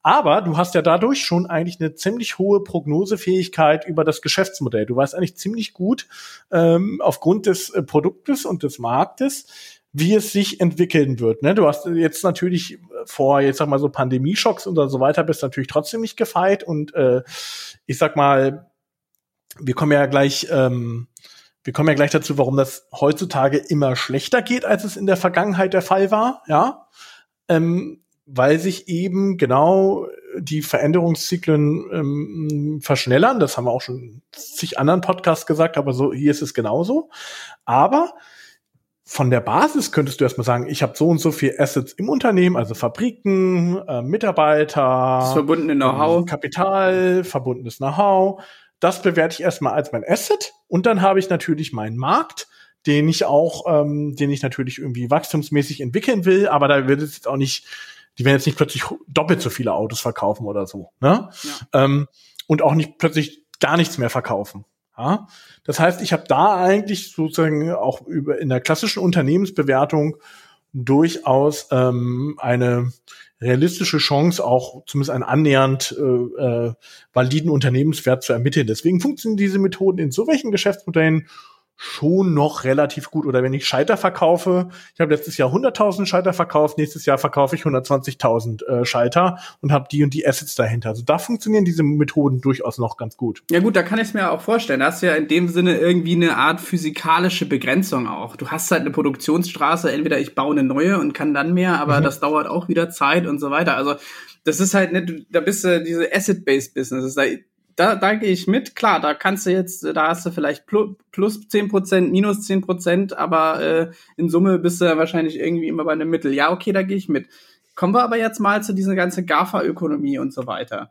Aber du hast ja dadurch schon eigentlich eine ziemlich hohe Prognosefähigkeit über das Geschäftsmodell. Du weißt eigentlich ziemlich gut ähm, aufgrund des äh, Produktes und des Marktes, wie es sich entwickeln wird. Ne? Du hast jetzt natürlich vor, jetzt sag mal so Pandemieschocks und so weiter, bist natürlich trotzdem nicht gefeit und äh, ich sag mal, wir kommen ja gleich, ähm, wir kommen ja gleich dazu, warum das heutzutage immer schlechter geht, als es in der Vergangenheit der Fall war, ja. Ähm, weil sich eben genau die Veränderungszyklen ähm, verschnellern. Das haben wir auch schon in zig anderen Podcasts gesagt, aber so hier ist es genauso. Aber von der Basis könntest du erstmal sagen, ich habe so und so viel Assets im Unternehmen, also Fabriken, äh, Mitarbeiter, das verbundene Know-how, Kapital, verbundenes Know-how. Das bewerte ich erstmal als mein Asset und dann habe ich natürlich meinen Markt, den ich auch, ähm, den ich natürlich irgendwie wachstumsmäßig entwickeln will, aber da wird es jetzt auch nicht, die werden jetzt nicht plötzlich doppelt so viele Autos verkaufen oder so, ne? Ja. Ähm, und auch nicht plötzlich gar nichts mehr verkaufen. Ja? Das heißt, ich habe da eigentlich sozusagen auch über in der klassischen Unternehmensbewertung durchaus ähm, eine realistische Chance, auch zumindest einen annähernd äh, äh, validen Unternehmenswert zu ermitteln. Deswegen funktionieren diese Methoden in so welchen Geschäftsmodellen schon noch relativ gut. Oder wenn ich Scheiter verkaufe, ich habe letztes Jahr 100.000 Scheiter verkauft, nächstes Jahr verkaufe ich 120.000 äh, Scheiter und habe die und die Assets dahinter. Also da funktionieren diese Methoden durchaus noch ganz gut. Ja gut, da kann ich es mir auch vorstellen. Da hast du ja in dem Sinne irgendwie eine Art physikalische Begrenzung auch. Du hast halt eine Produktionsstraße, entweder ich baue eine neue und kann dann mehr, aber mhm. das dauert auch wieder Zeit und so weiter. Also das ist halt nicht, da bist du diese Asset-Based Business. Da, da, da gehe ich mit. Klar, da kannst du jetzt, da hast du vielleicht plus, 10 Prozent, minus 10 Prozent, aber äh, in Summe bist du wahrscheinlich irgendwie immer bei einem Mittel. Ja, okay, da gehe ich mit. Kommen wir aber jetzt mal zu dieser ganzen GAFA-Ökonomie und so weiter.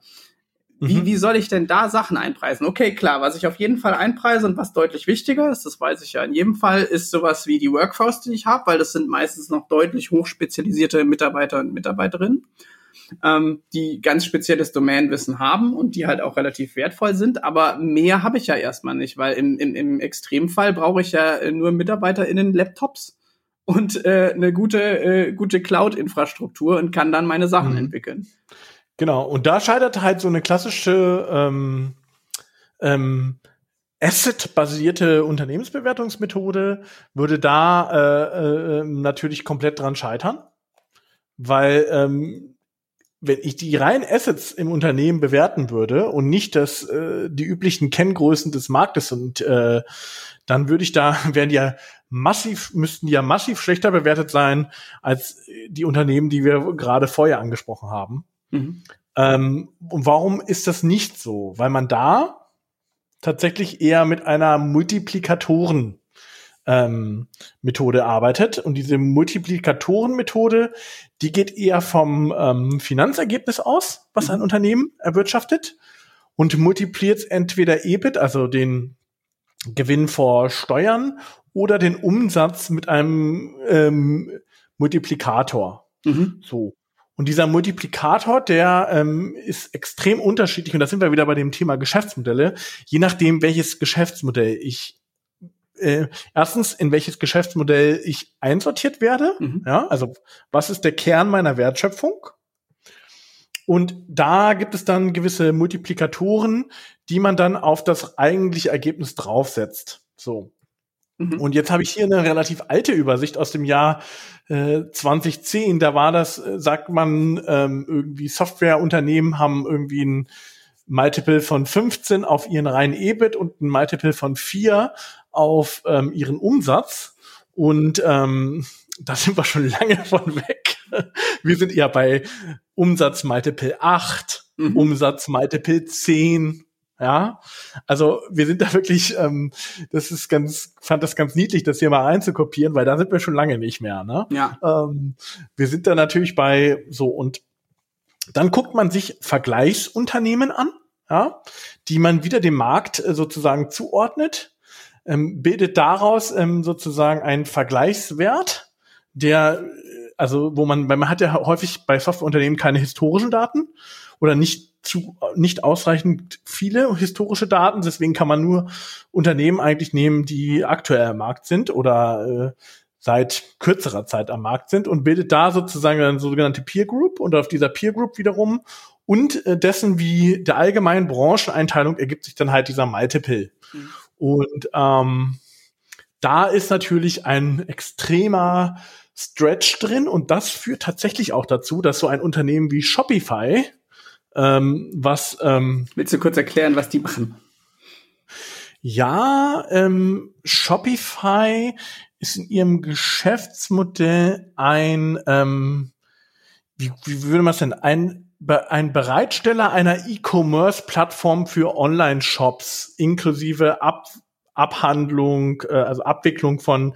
Wie, mhm. wie soll ich denn da Sachen einpreisen? Okay, klar, was ich auf jeden Fall einpreise und was deutlich wichtiger ist, das weiß ich ja in jedem Fall, ist sowas wie die Workforce, die ich habe, weil das sind meistens noch deutlich hochspezialisierte Mitarbeiter und Mitarbeiterinnen ähm, die ganz spezielles Domänenwissen haben und die halt auch relativ wertvoll sind. Aber mehr habe ich ja erstmal nicht, weil im, im, im Extremfall brauche ich ja nur MitarbeiterInnen Laptops und äh, eine gute, äh, gute Cloud-Infrastruktur und kann dann meine Sachen mhm. entwickeln. Genau, und da scheitert halt so eine klassische ähm, ähm, Asset-basierte Unternehmensbewertungsmethode würde da äh, äh, ähm, natürlich komplett dran scheitern, weil ähm, wenn ich die reinen Assets im Unternehmen bewerten würde und nicht das äh, die üblichen Kenngrößen des Marktes und äh, dann würde ich da [LAUGHS] werden die ja massiv müssten die ja massiv schlechter bewertet sein als die Unternehmen, die wir gerade vorher angesprochen haben. Mhm. Ähm, und warum ist das nicht so? Weil man da tatsächlich eher mit einer Multiplikatoren ähm, Methode arbeitet. Und diese Multiplikatoren-Methode, die geht eher vom ähm, Finanzergebnis aus, was ein mhm. Unternehmen erwirtschaftet und multipliziert entweder EBIT, also den Gewinn vor Steuern, oder den Umsatz mit einem ähm, Multiplikator. Mhm. So. Und dieser Multiplikator, der ähm, ist extrem unterschiedlich. Und da sind wir wieder bei dem Thema Geschäftsmodelle. Je nachdem, welches Geschäftsmodell ich äh, erstens, in welches Geschäftsmodell ich einsortiert werde. Mhm. Ja, also was ist der Kern meiner Wertschöpfung? Und da gibt es dann gewisse Multiplikatoren, die man dann auf das eigentliche Ergebnis draufsetzt. So. Mhm. Und jetzt habe ich hier eine relativ alte Übersicht aus dem Jahr äh, 2010. Da war das, äh, sagt man, ähm, irgendwie Softwareunternehmen haben irgendwie ein Multiple von 15 auf ihren reinen EBIT und ein Multiple von 4 auf ähm, ihren Umsatz. Und ähm, da sind wir schon lange [LAUGHS] von weg. Wir sind eher bei Umsatz Multiple 8, mhm. Umsatz Multiple 10. Ja, also wir sind da wirklich, ähm, das ist ganz, fand das ganz niedlich, das hier mal reinzukopieren, weil da sind wir schon lange nicht mehr. Ne? Ja. Ähm, wir sind da natürlich bei so und dann guckt man sich Vergleichsunternehmen an, ja, die man wieder dem Markt äh, sozusagen zuordnet ähm, bildet daraus ähm, sozusagen einen Vergleichswert, der, äh, also wo man, weil man hat ja häufig bei Softwareunternehmen keine historischen Daten oder nicht zu, nicht ausreichend viele historische Daten, deswegen kann man nur Unternehmen eigentlich nehmen, die aktuell am Markt sind oder äh, seit kürzerer Zeit am Markt sind und bildet da sozusagen eine sogenannte Peer Group und auf dieser Peer Group wiederum und äh, dessen wie der allgemeinen Brancheneinteilung ergibt sich dann halt dieser Multiple. Mhm. Und ähm, da ist natürlich ein extremer Stretch drin und das führt tatsächlich auch dazu, dass so ein Unternehmen wie Shopify, ähm, was ähm, willst du kurz erklären, was die machen? Ja, ähm, Shopify ist in ihrem Geschäftsmodell ein, ähm, wie, wie würde man es denn, ein ein Bereitsteller einer E-Commerce-Plattform für Online-Shops inklusive Ab Abhandlung, äh, also Abwicklung von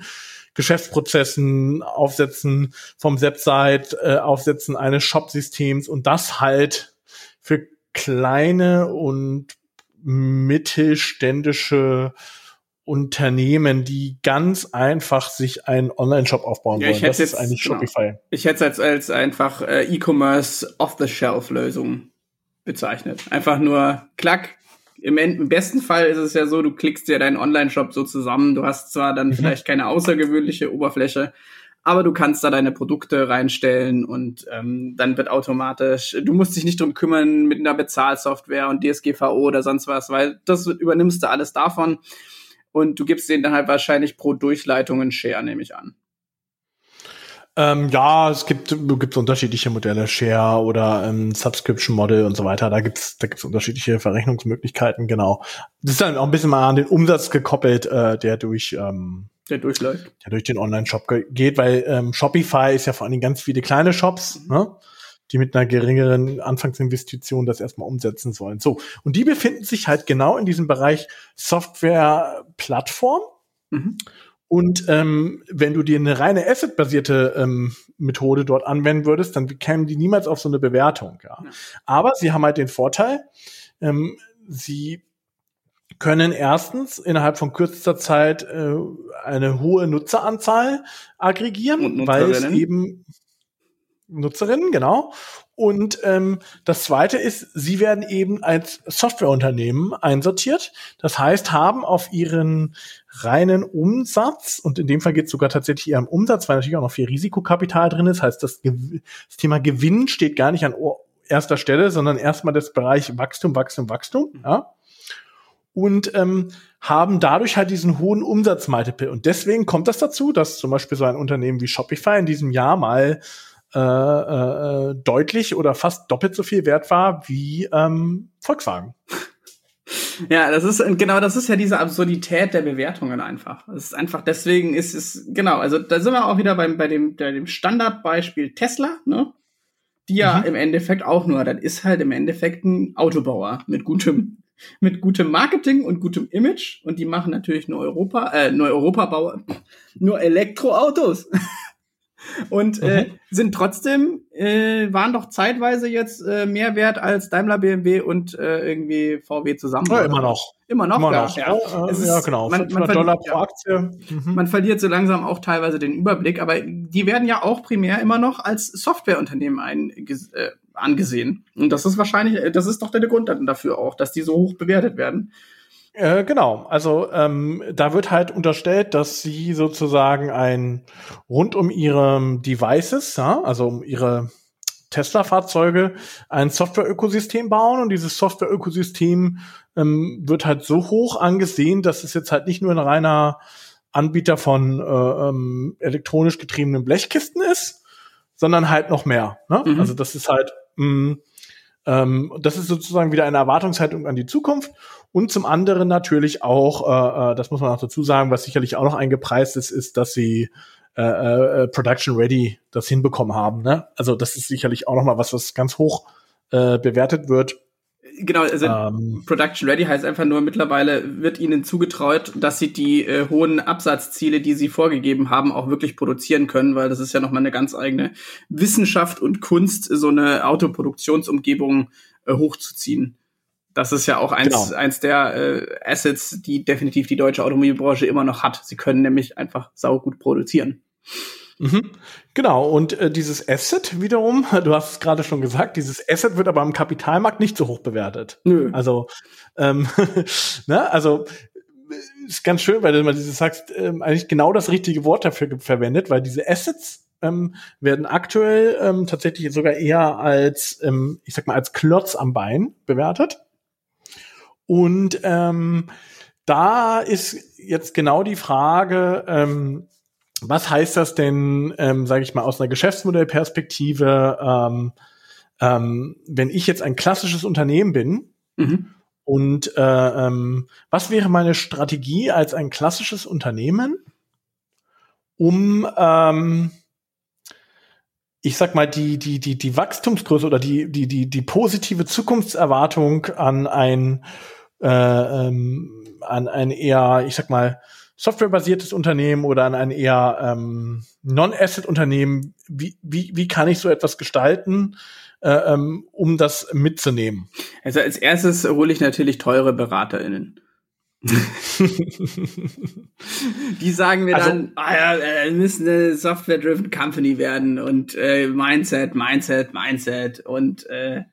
Geschäftsprozessen, Aufsetzen vom Website, äh, Aufsetzen eines Shop-Systems und das halt für kleine und mittelständische Unternehmen, die ganz einfach sich einen Online-Shop aufbauen ja, wollen. das ist eigentlich genau. Shopify. Ich hätte es als, als einfach äh, E-Commerce Off-the-Shelf-Lösung bezeichnet. Einfach nur klack. Im, im, besten Fall ist es ja so, du klickst dir deinen Online-Shop so zusammen. Du hast zwar dann mhm. vielleicht keine außergewöhnliche Oberfläche, aber du kannst da deine Produkte reinstellen und ähm, dann wird automatisch, du musst dich nicht drum kümmern mit einer Bezahlsoftware und DSGVO oder sonst was, weil das übernimmst du alles davon und du gibst denen dann halt wahrscheinlich pro Durchleitung einen Share, nehme ich an. Ähm, ja, es gibt, gibt unterschiedliche Modelle, Share oder ähm, Subscription Model und so weiter. Da gibt's da gibt's unterschiedliche Verrechnungsmöglichkeiten, genau. Das ist dann auch ein bisschen mal an den Umsatz gekoppelt, äh, der durch ähm, der durchläuft. Der durch den Online-Shop geht, weil ähm, Shopify ist ja vor allem ganz viele kleine Shops, mhm. ne? Die mit einer geringeren Anfangsinvestition das erstmal umsetzen sollen. So, und die befinden sich halt genau in diesem Bereich Software-Plattform. Mhm. Und ähm, wenn du dir eine reine Asset-basierte ähm, Methode dort anwenden würdest, dann kämen die niemals auf so eine Bewertung. Ja. ja. Aber sie haben halt den Vorteil, ähm, sie können erstens innerhalb von kürzester Zeit äh, eine hohe Nutzeranzahl aggregieren, weil es eben Nutzerinnen, genau. Und ähm, das Zweite ist, sie werden eben als Softwareunternehmen einsortiert. Das heißt, haben auf ihren reinen Umsatz, und in dem Fall geht es sogar tatsächlich eher um Umsatz, weil natürlich auch noch viel Risikokapital drin ist. Heißt, das, das Thema Gewinn steht gar nicht an erster Stelle, sondern erstmal das Bereich Wachstum, Wachstum, Wachstum. Mhm. Ja? Und ähm, haben dadurch halt diesen hohen Umsatzmultiple. Und deswegen kommt das dazu, dass zum Beispiel so ein Unternehmen wie Shopify in diesem Jahr mal äh, äh, deutlich oder fast doppelt so viel wert war wie ähm, Volkswagen. Ja, das ist genau, das ist ja diese Absurdität der Bewertungen einfach. Es ist einfach deswegen ist es genau, also da sind wir auch wieder beim bei dem bei dem Standardbeispiel Tesla, ne? Die ja mhm. im Endeffekt auch nur, das ist halt im Endeffekt ein Autobauer mit gutem [LAUGHS] mit gutem Marketing und gutem Image und die machen natürlich nur Europa, äh, nur Europabauer, nur Elektroautos. [LAUGHS] und äh, mhm. sind trotzdem äh, waren doch zeitweise jetzt äh, mehr wert als Daimler, BMW und äh, irgendwie VW zusammen. Ja, immer noch. Immer noch, immer noch. Ja, ja, ist, ja genau. Man, man Dollar pro Aktie. Mhm. Man verliert so langsam auch teilweise den Überblick, aber die werden ja auch primär immer noch als Softwareunternehmen ein, äh, angesehen. Und das ist wahrscheinlich, das ist doch der Grund dafür auch, dass die so hoch bewertet werden. Äh, genau, also ähm, da wird halt unterstellt, dass sie sozusagen ein rund um ihre Devices, ja, also um ihre Tesla-Fahrzeuge, ein Software-Ökosystem bauen und dieses Software-Ökosystem ähm, wird halt so hoch angesehen, dass es jetzt halt nicht nur ein reiner Anbieter von äh, ähm, elektronisch getriebenen Blechkisten ist, sondern halt noch mehr. Ne? Mhm. Also das ist halt mh, ähm, das ist sozusagen wieder eine Erwartungshaltung an die Zukunft und zum anderen natürlich auch, äh, äh, das muss man auch dazu sagen, was sicherlich auch noch eingepreist ist, ist, dass sie äh, äh, Production Ready das hinbekommen haben. Ne? Also das ist sicherlich auch noch mal was, was ganz hoch äh, bewertet wird. Genau, also ähm, Production Ready heißt einfach nur, mittlerweile wird ihnen zugetraut, dass sie die äh, hohen Absatzziele, die sie vorgegeben haben, auch wirklich produzieren können, weil das ist ja nochmal eine ganz eigene Wissenschaft und Kunst, so eine Autoproduktionsumgebung äh, hochzuziehen. Das ist ja auch eins, genau. eins der äh, Assets, die definitiv die deutsche Automobilbranche immer noch hat. Sie können nämlich einfach saugut produzieren. Mhm. Genau, und äh, dieses Asset wiederum, [LAUGHS] du hast es gerade schon gesagt, dieses Asset wird aber am Kapitalmarkt nicht so hoch bewertet. Nö. Also, ähm, [LAUGHS] ne, also ist ganz schön, weil du mal dieses sagst, ähm, eigentlich genau das richtige Wort dafür verwendet, weil diese Assets ähm, werden aktuell ähm, tatsächlich sogar eher als, ähm, ich sag mal, als Klotz am Bein bewertet. Und ähm, da ist jetzt genau die Frage, ähm, was heißt das denn, ähm, sage ich mal, aus einer Geschäftsmodellperspektive, ähm, ähm, wenn ich jetzt ein klassisches Unternehmen bin mhm. und äh, ähm, was wäre meine Strategie als ein klassisches Unternehmen, um ähm, ich sag mal, die, die, die, die Wachstumsgröße oder die, die, die, die positive Zukunftserwartung an ein, äh, ähm, an ein eher, ich sag mal, softwarebasiertes Unternehmen oder an ein eher ähm, Non-Asset-Unternehmen, wie, wie, wie kann ich so etwas gestalten, äh, ähm, um das mitzunehmen? Also als erstes hole ich natürlich teure BeraterInnen. [LAUGHS] die sagen mir also, dann, ah ja, äh, wir müssen eine Software-driven Company werden und äh, Mindset, Mindset, Mindset und äh,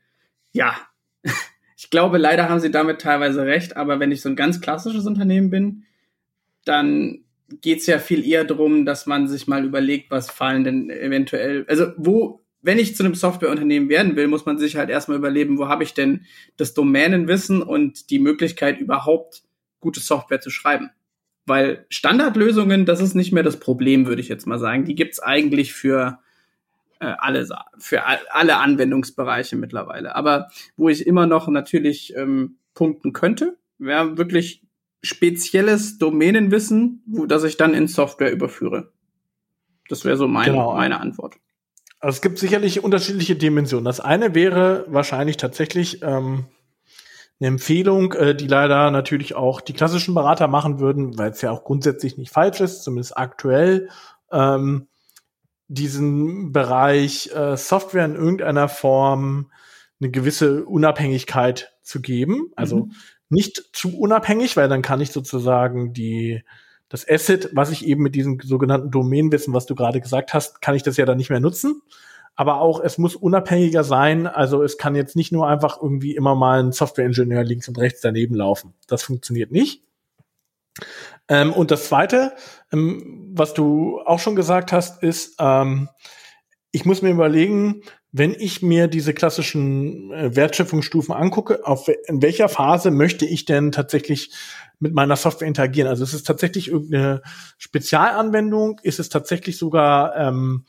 ja, [LAUGHS] ich glaube, leider haben sie damit teilweise recht, aber wenn ich so ein ganz klassisches Unternehmen bin, dann geht es ja viel eher darum, dass man sich mal überlegt, was fallen denn eventuell, also wo, wenn ich zu einem Softwareunternehmen werden will, muss man sich halt erstmal überlegen, wo habe ich denn das Domänenwissen und die Möglichkeit überhaupt gute Software zu schreiben. Weil Standardlösungen, das ist nicht mehr das Problem, würde ich jetzt mal sagen. Die gibt's eigentlich für äh, alle, für alle Anwendungsbereiche mittlerweile. Aber wo ich immer noch natürlich ähm, punkten könnte, wäre wirklich spezielles Domänenwissen, wo das ich dann in Software überführe. Das wäre so mein, genau. meine Antwort. Also es gibt sicherlich unterschiedliche Dimensionen. Das eine wäre wahrscheinlich tatsächlich ähm, eine Empfehlung, äh, die leider natürlich auch die klassischen Berater machen würden, weil es ja auch grundsätzlich nicht falsch ist, zumindest aktuell, ähm, diesen Bereich äh, Software in irgendeiner Form eine gewisse Unabhängigkeit zu geben. Also mhm nicht zu unabhängig, weil dann kann ich sozusagen die das Asset, was ich eben mit diesem sogenannten Domänenwissen, was du gerade gesagt hast, kann ich das ja dann nicht mehr nutzen. Aber auch es muss unabhängiger sein. Also es kann jetzt nicht nur einfach irgendwie immer mal ein Softwareingenieur links und rechts daneben laufen. Das funktioniert nicht. Ähm, und das Zweite, ähm, was du auch schon gesagt hast, ist, ähm, ich muss mir überlegen, wenn ich mir diese klassischen äh, Wertschöpfungsstufen angucke, auf in welcher Phase möchte ich denn tatsächlich mit meiner Software interagieren? Also ist es tatsächlich irgendeine Spezialanwendung? Ist es tatsächlich sogar, ähm,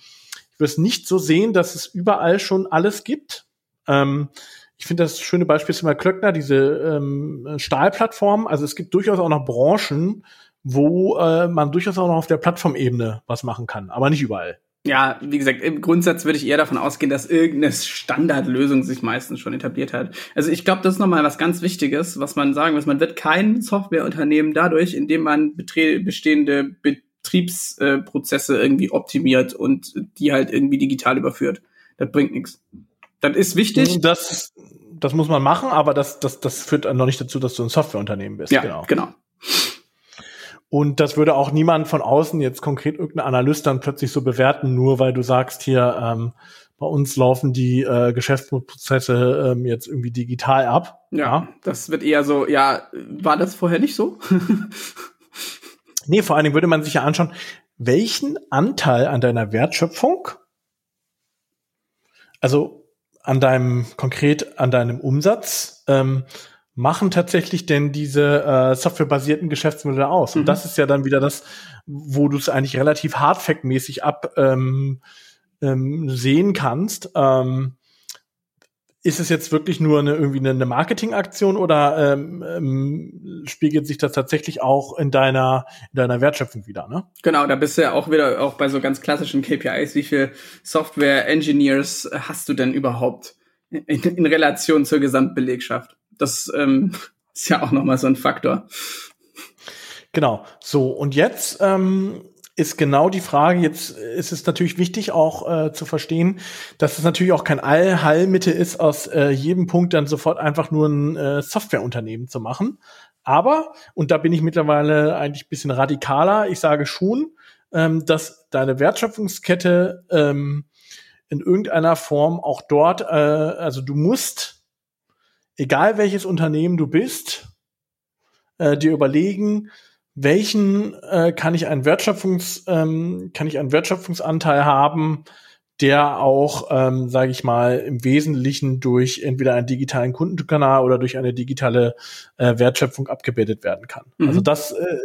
ich würde es nicht so sehen, dass es überall schon alles gibt. Ähm, ich finde das schöne Beispiel ist immer Klöckner, diese ähm, Stahlplattform. Also es gibt durchaus auch noch Branchen, wo äh, man durchaus auch noch auf der Plattformebene was machen kann, aber nicht überall. Ja, wie gesagt, im Grundsatz würde ich eher davon ausgehen, dass irgendeine Standardlösung sich meistens schon etabliert hat. Also ich glaube, das ist nochmal was ganz Wichtiges, was man sagen muss. Man wird kein Softwareunternehmen dadurch, indem man bestehende Betriebsprozesse irgendwie optimiert und die halt irgendwie digital überführt. Das bringt nichts. Das ist wichtig. Das, das muss man machen, aber das, das, das führt noch nicht dazu, dass du ein Softwareunternehmen bist. Ja, genau. genau. Und das würde auch niemand von außen jetzt konkret irgendein Analyst dann plötzlich so bewerten, nur weil du sagst hier, ähm, bei uns laufen die äh, Geschäftsprozesse ähm, jetzt irgendwie digital ab. Ja, ja, das wird eher so, ja, war das vorher nicht so? nee, vor allen Dingen würde man sich ja anschauen, welchen Anteil an deiner Wertschöpfung, also an deinem, konkret an deinem Umsatz, ähm, machen tatsächlich denn diese äh, softwarebasierten Geschäftsmodelle aus? Mhm. Und das ist ja dann wieder das, wo du es eigentlich relativ hardfact-mäßig ab ähm, ähm, sehen kannst. Ähm, ist es jetzt wirklich nur eine irgendwie eine Marketingaktion oder ähm, ähm, spiegelt sich das tatsächlich auch in deiner in deiner Wertschöpfung wieder? Ne? Genau, da bist du ja auch wieder auch bei so ganz klassischen KPIs. Wie viel Software Engineers hast du denn überhaupt in, in Relation zur Gesamtbelegschaft? Das ähm, [LAUGHS] ist ja auch nochmal so ein Faktor. Genau. So, und jetzt ähm, ist genau die Frage, jetzt ist es natürlich wichtig auch äh, zu verstehen, dass es natürlich auch kein Allheilmittel ist, aus äh, jedem Punkt dann sofort einfach nur ein äh, Softwareunternehmen zu machen. Aber, und da bin ich mittlerweile eigentlich ein bisschen radikaler, ich sage schon, ähm, dass deine Wertschöpfungskette ähm, in irgendeiner Form auch dort, äh, also du musst egal welches Unternehmen du bist, äh, dir überlegen, welchen äh, kann ich einen Wertschöpfungs ähm, kann ich einen Wertschöpfungsanteil haben, der auch, ähm, sage ich mal, im Wesentlichen durch entweder einen digitalen Kundenkanal oder durch eine digitale äh, Wertschöpfung abgebildet werden kann. Mhm. Also das, äh,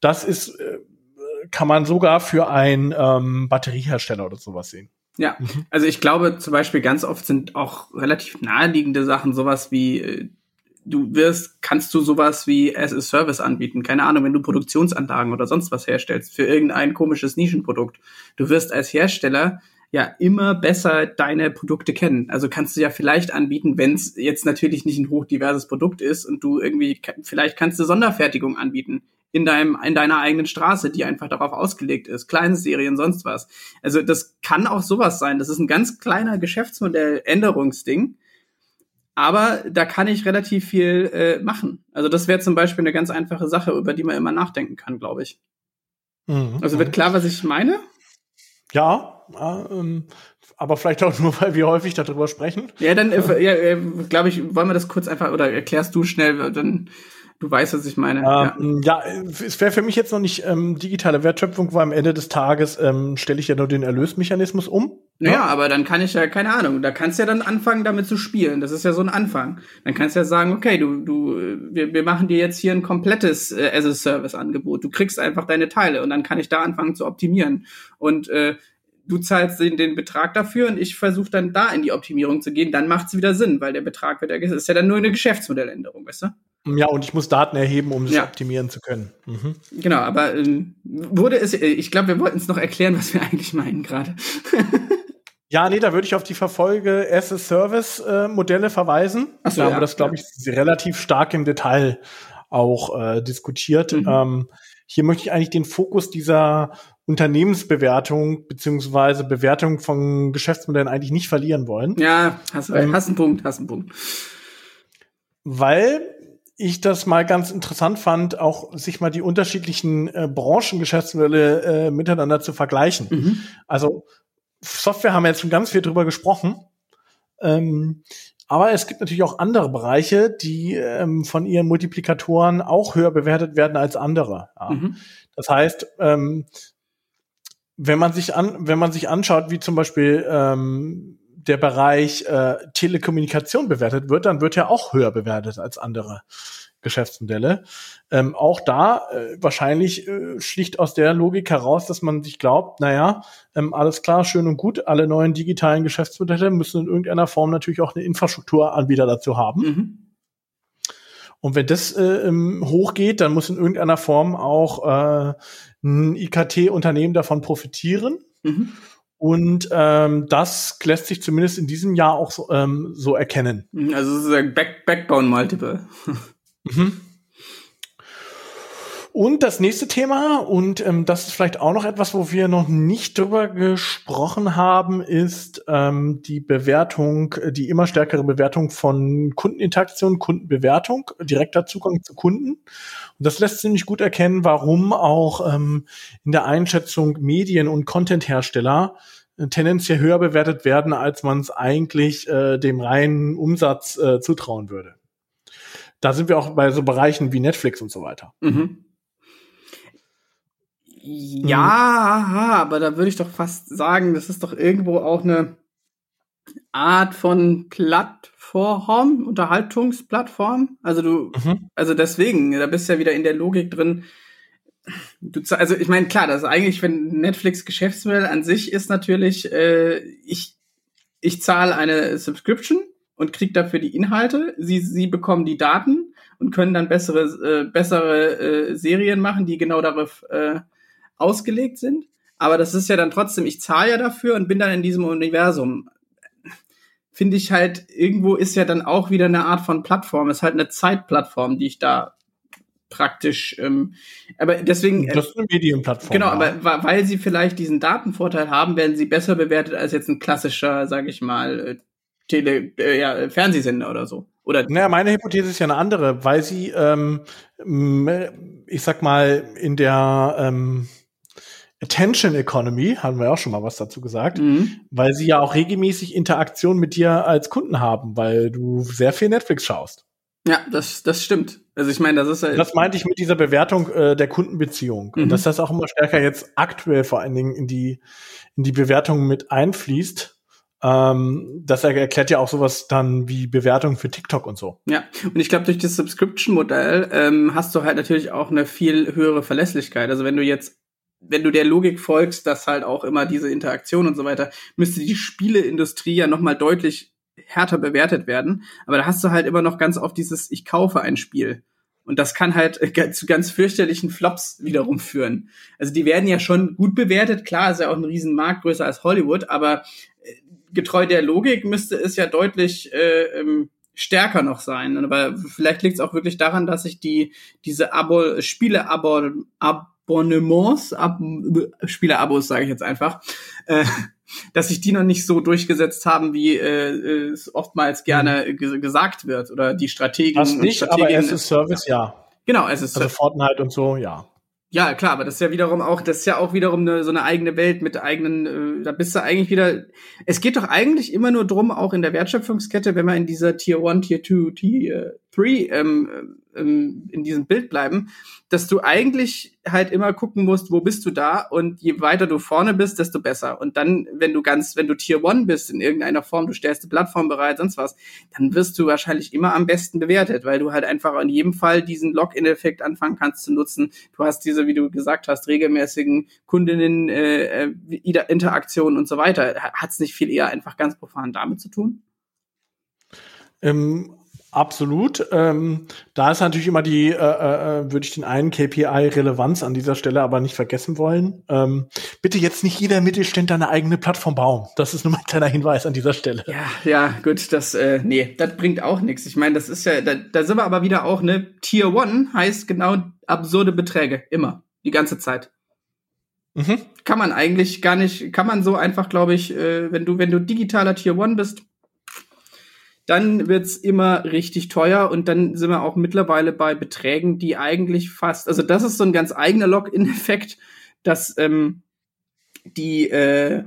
das ist, äh, kann man sogar für einen ähm, Batteriehersteller oder sowas sehen. Ja, mhm. also ich glaube zum Beispiel ganz oft sind auch relativ naheliegende Sachen sowas wie äh, du wirst, kannst du sowas wie as a Service anbieten. Keine Ahnung, wenn du Produktionsanlagen oder sonst was herstellst für irgendein komisches Nischenprodukt. Du wirst als Hersteller ja immer besser deine Produkte kennen. Also kannst du ja vielleicht anbieten, wenn es jetzt natürlich nicht ein hochdiverses Produkt ist und du irgendwie, vielleicht kannst du Sonderfertigung anbieten in deinem, in deiner eigenen Straße, die einfach darauf ausgelegt ist. Kleine Serien, sonst was. Also das kann auch sowas sein. Das ist ein ganz kleiner Geschäftsmodell-Änderungsding. Aber da kann ich relativ viel äh, machen. Also das wäre zum Beispiel eine ganz einfache Sache, über die man immer nachdenken kann, glaube ich. Mhm. Also wird klar, was ich meine? Ja, äh, ähm, aber vielleicht auch nur, [LAUGHS] weil wir häufig darüber sprechen. Ja, dann äh, ja, äh, glaube ich, wollen wir das kurz einfach oder erklärst du schnell, dann Du weißt, was ich meine. Ähm, ja. ja. es wäre für mich jetzt noch nicht ähm, digitale Wertschöpfung, weil am Ende des Tages ähm, stelle ich ja nur den Erlösmechanismus um. Naja, ja? aber dann kann ich ja, keine Ahnung, da kannst du ja dann anfangen, damit zu spielen. Das ist ja so ein Anfang. Dann kannst du ja sagen, okay, du, du, wir, wir machen dir jetzt hier ein komplettes äh, As-a-Service-Angebot. Du kriegst einfach deine Teile und dann kann ich da anfangen zu optimieren. Und äh, du zahlst den, den Betrag dafür und ich versuche dann da in die Optimierung zu gehen, dann macht es wieder Sinn, weil der Betrag wird ja, ist ja dann nur eine Geschäftsmodelländerung, weißt du? Ja, und ich muss Daten erheben, um es ja. optimieren zu können. Mhm. Genau, aber ähm, wurde es, äh, ich glaube, wir wollten es noch erklären, was wir [LAUGHS] eigentlich meinen gerade. [LAUGHS] Ja, nee, da würde ich auf die Verfolge as a Service äh, Modelle verweisen. Ach so, da haben ja, wir das, glaube ich, relativ stark im Detail auch äh, diskutiert. Mhm. Ähm, hier möchte ich eigentlich den Fokus dieser Unternehmensbewertung beziehungsweise Bewertung von Geschäftsmodellen eigentlich nicht verlieren wollen. Ja, hast, ähm, hast einen Punkt, hast einen Punkt. Weil ich das mal ganz interessant fand, auch sich mal die unterschiedlichen äh, Branchengeschäftsmodelle äh, miteinander zu vergleichen. Mhm. Also Software haben wir jetzt schon ganz viel drüber gesprochen. Ähm, aber es gibt natürlich auch andere Bereiche, die ähm, von ihren Multiplikatoren auch höher bewertet werden als andere. Ja. Mhm. Das heißt, ähm, wenn man sich an, wenn man sich anschaut, wie zum Beispiel ähm, der Bereich äh, Telekommunikation bewertet wird, dann wird er auch höher bewertet als andere Geschäftsmodelle. Ähm, auch da äh, wahrscheinlich äh, schlicht aus der Logik heraus, dass man sich glaubt, naja, ähm, alles klar, schön und gut, alle neuen digitalen Geschäftsmodelle müssen in irgendeiner Form natürlich auch eine Infrastrukturanbieter dazu haben. Mhm. Und wenn das äh, ähm, hochgeht, dann muss in irgendeiner Form auch äh, ein IKT-Unternehmen davon profitieren. Mhm. Und ähm, das lässt sich zumindest in diesem Jahr auch so, ähm, so erkennen. Also es ist ein Back Backbone Multiple. mhm. Und das nächste Thema, und ähm, das ist vielleicht auch noch etwas, wo wir noch nicht drüber gesprochen haben, ist ähm, die Bewertung, die immer stärkere Bewertung von Kundeninteraktion, Kundenbewertung, direkter Zugang zu Kunden. Und das lässt ziemlich gut erkennen, warum auch ähm, in der Einschätzung Medien- und Contenthersteller äh, tendenziell höher bewertet werden, als man es eigentlich äh, dem reinen Umsatz äh, zutrauen würde. Da sind wir auch bei so Bereichen wie Netflix und so weiter. Mhm. Ja, mhm. aber da würde ich doch fast sagen, das ist doch irgendwo auch eine Art von Plattform, Unterhaltungsplattform. Also du, mhm. also deswegen, da bist du ja wieder in der Logik drin. Du, also ich meine, klar, das ist eigentlich, wenn Netflix Geschäftsmodell an sich ist natürlich, äh, ich, ich zahle eine Subscription und kriege dafür die Inhalte. Sie, sie bekommen die Daten und können dann bessere, äh, bessere äh, Serien machen, die genau darauf äh, ausgelegt sind. Aber das ist ja dann trotzdem, ich zahle ja dafür und bin dann in diesem Universum. Finde ich halt, irgendwo ist ja dann auch wieder eine Art von Plattform. Es ist halt eine Zeitplattform, die ich da praktisch, ähm, aber deswegen. Das ist eine Medienplattform. Genau, ja. aber weil sie vielleicht diesen Datenvorteil haben, werden sie besser bewertet als jetzt ein klassischer, sage ich mal, äh, Tele, äh, ja, Fernsehsender oder so. Oder? Naja, meine Hypothese ist ja eine andere, weil sie, ähm, ich sag mal, in der ähm, Attention Economy, haben wir auch schon mal was dazu gesagt, mhm. weil sie ja auch regelmäßig Interaktion mit dir als Kunden haben, weil du sehr viel Netflix schaust. Ja, das, das stimmt. Also ich meine, das ist ja. Das meinte ich mit dieser Bewertung äh, der Kundenbeziehung. Mhm. Und dass das auch immer stärker jetzt aktuell vor allen Dingen in die, in die Bewertung mit einfließt. Ähm, das erklärt ja auch sowas dann wie Bewertung für TikTok und so. Ja, und ich glaube, durch das Subscription-Modell ähm, hast du halt natürlich auch eine viel höhere Verlässlichkeit. Also wenn du jetzt wenn du der Logik folgst, dass halt auch immer diese Interaktion und so weiter, müsste die Spieleindustrie ja noch mal deutlich härter bewertet werden. Aber da hast du halt immer noch ganz oft dieses, ich kaufe ein Spiel. Und das kann halt [LAUGHS] zu ganz fürchterlichen Flops wiederum führen. Also die werden ja schon gut bewertet. Klar, ist ja auch ein Riesenmarkt, größer als Hollywood, aber äh, getreu der Logik müsste es ja deutlich äh, ähm, stärker noch sein. Aber vielleicht liegt es auch wirklich daran, dass sich die diese Abo Spiele-Abo Ab Abonnements, Ab Spielerabos sage ich jetzt einfach, äh, dass sich die noch nicht so durchgesetzt haben, wie äh, es oftmals gerne mhm. gesagt wird oder die Strategen. Das nicht, aber es ist Service, ja. Genau, es ist also Fortnite und so, ja. Ja, klar, aber das ist ja wiederum auch, das ist ja auch wiederum eine, so eine eigene Welt mit eigenen, äh, da bist du eigentlich wieder, es geht doch eigentlich immer nur drum, auch in der Wertschöpfungskette, wenn wir in dieser Tier 1, Tier 2, Tier 3 ähm, ähm, in diesem Bild bleiben, dass du eigentlich halt immer gucken musst, wo bist du da und je weiter du vorne bist, desto besser. Und dann, wenn du ganz, wenn du Tier One bist in irgendeiner Form, du stellst die Plattform bereit, sonst was, dann wirst du wahrscheinlich immer am besten bewertet, weil du halt einfach in jedem Fall diesen Login-Effekt anfangen kannst zu nutzen. Du hast diese, wie du gesagt hast, regelmäßigen Kundinnen, äh, äh Interaktionen und so weiter. Hat es nicht viel eher einfach ganz profan damit zu tun? Ähm, Absolut. Ähm, da ist natürlich immer die, äh, äh, würde ich den einen KPI-Relevanz an dieser Stelle aber nicht vergessen wollen. Ähm, bitte jetzt nicht jeder Mittelständler eine eigene Plattform bauen. Das ist nur mein kleiner Hinweis an dieser Stelle. Ja, ja, gut, das, äh, nee, das bringt auch nichts. Ich meine, das ist ja, da, da sind wir aber wieder auch, ne, Tier One heißt genau absurde Beträge. Immer. Die ganze Zeit. Mhm. Kann man eigentlich gar nicht, kann man so einfach, glaube ich, äh, wenn du, wenn du digitaler Tier One bist, dann wird's immer richtig teuer und dann sind wir auch mittlerweile bei Beträgen, die eigentlich fast, also das ist so ein ganz eigener Login-Effekt, dass ähm, die äh,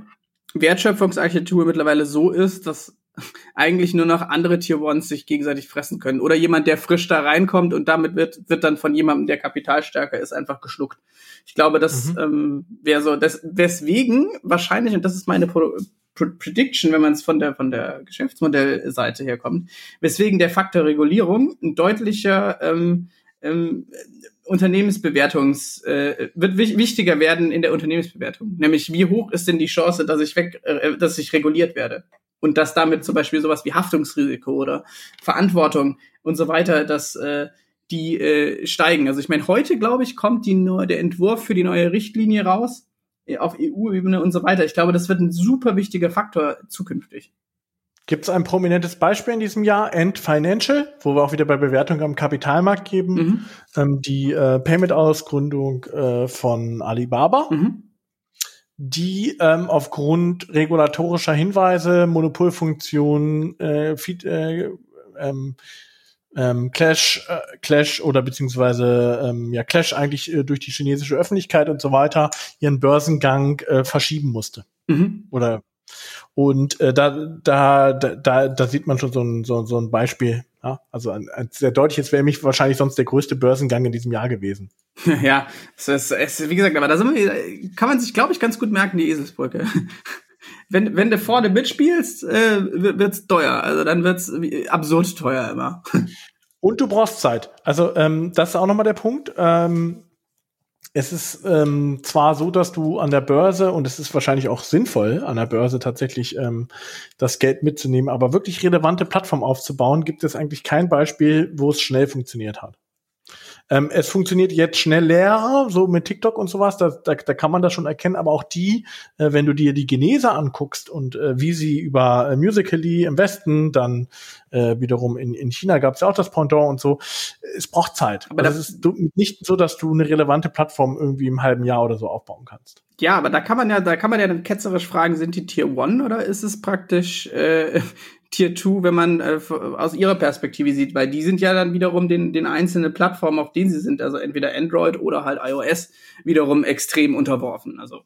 Wertschöpfungsarchitektur mittlerweile so ist, dass [LAUGHS] eigentlich nur noch andere Tier Ones sich gegenseitig fressen können. Oder jemand, der frisch da reinkommt und damit wird, wird dann von jemandem, der kapitalstärker ist, einfach geschluckt. Ich glaube, das mhm. ähm, wäre so, das, weswegen wahrscheinlich, und das ist meine Pro Prediction, wenn man es von der, von der Geschäftsmodellseite her kommt, weswegen der Faktor Regulierung ein deutlicher ähm, ähm, Unternehmensbewertungs äh, wird wichtiger werden in der Unternehmensbewertung. Nämlich wie hoch ist denn die Chance, dass ich weg, äh, dass ich reguliert werde und dass damit zum Beispiel sowas wie Haftungsrisiko oder Verantwortung und so weiter, dass äh, die äh, steigen. Also ich meine, heute glaube ich kommt die der Entwurf für die neue Richtlinie raus auf EU-Ebene und so weiter. Ich glaube, das wird ein super wichtiger Faktor zukünftig. Gibt es ein prominentes Beispiel in diesem Jahr, End Financial, wo wir auch wieder bei Bewertung am Kapitalmarkt geben, mhm. ähm, die äh, Payment-Ausgründung äh, von Alibaba, mhm. die ähm, aufgrund regulatorischer Hinweise, Monopolfunktionen, äh, Feed, äh, ähm, ähm, Clash, äh, Clash oder beziehungsweise ähm, ja Clash eigentlich äh, durch die chinesische Öffentlichkeit und so weiter ihren Börsengang äh, verschieben musste. Mhm. Oder und äh, da, da, da, da sieht man schon so ein, so, so ein Beispiel. Ja? Also ein, ein sehr deutliches wäre mich wahrscheinlich sonst der größte Börsengang in diesem Jahr gewesen. [LAUGHS] ja, es ist, es ist, wie gesagt, aber da sind wir, kann man sich, glaube ich, ganz gut merken, die Eselsbrücke. Wenn, wenn du vorne mitspielst, äh, wird's teuer. Also dann wird's absurd teuer immer. Und du brauchst Zeit. Also ähm, das ist auch nochmal der Punkt. Ähm, es ist ähm, zwar so, dass du an der Börse, und es ist wahrscheinlich auch sinnvoll, an der Börse tatsächlich ähm, das Geld mitzunehmen, aber wirklich relevante Plattform aufzubauen, gibt es eigentlich kein Beispiel, wo es schnell funktioniert hat. Ähm, es funktioniert jetzt schneller, so mit TikTok und sowas, da, da, da kann man das schon erkennen, aber auch die, äh, wenn du dir die Genese anguckst und äh, wie sie über äh, Musically im Westen, dann äh, wiederum in, in China gab es ja auch das Pendant und so, es braucht Zeit. Aber also das ist nicht so, dass du eine relevante Plattform irgendwie im halben Jahr oder so aufbauen kannst. Ja, aber da kann man ja, da kann man ja dann ketzerisch fragen, sind die Tier One oder ist es praktisch äh, Tier 2, wenn man äh, aus ihrer Perspektive sieht, weil die sind ja dann wiederum den, den einzelnen Plattformen, auf denen sie sind, also entweder Android oder halt iOS, wiederum extrem unterworfen. Also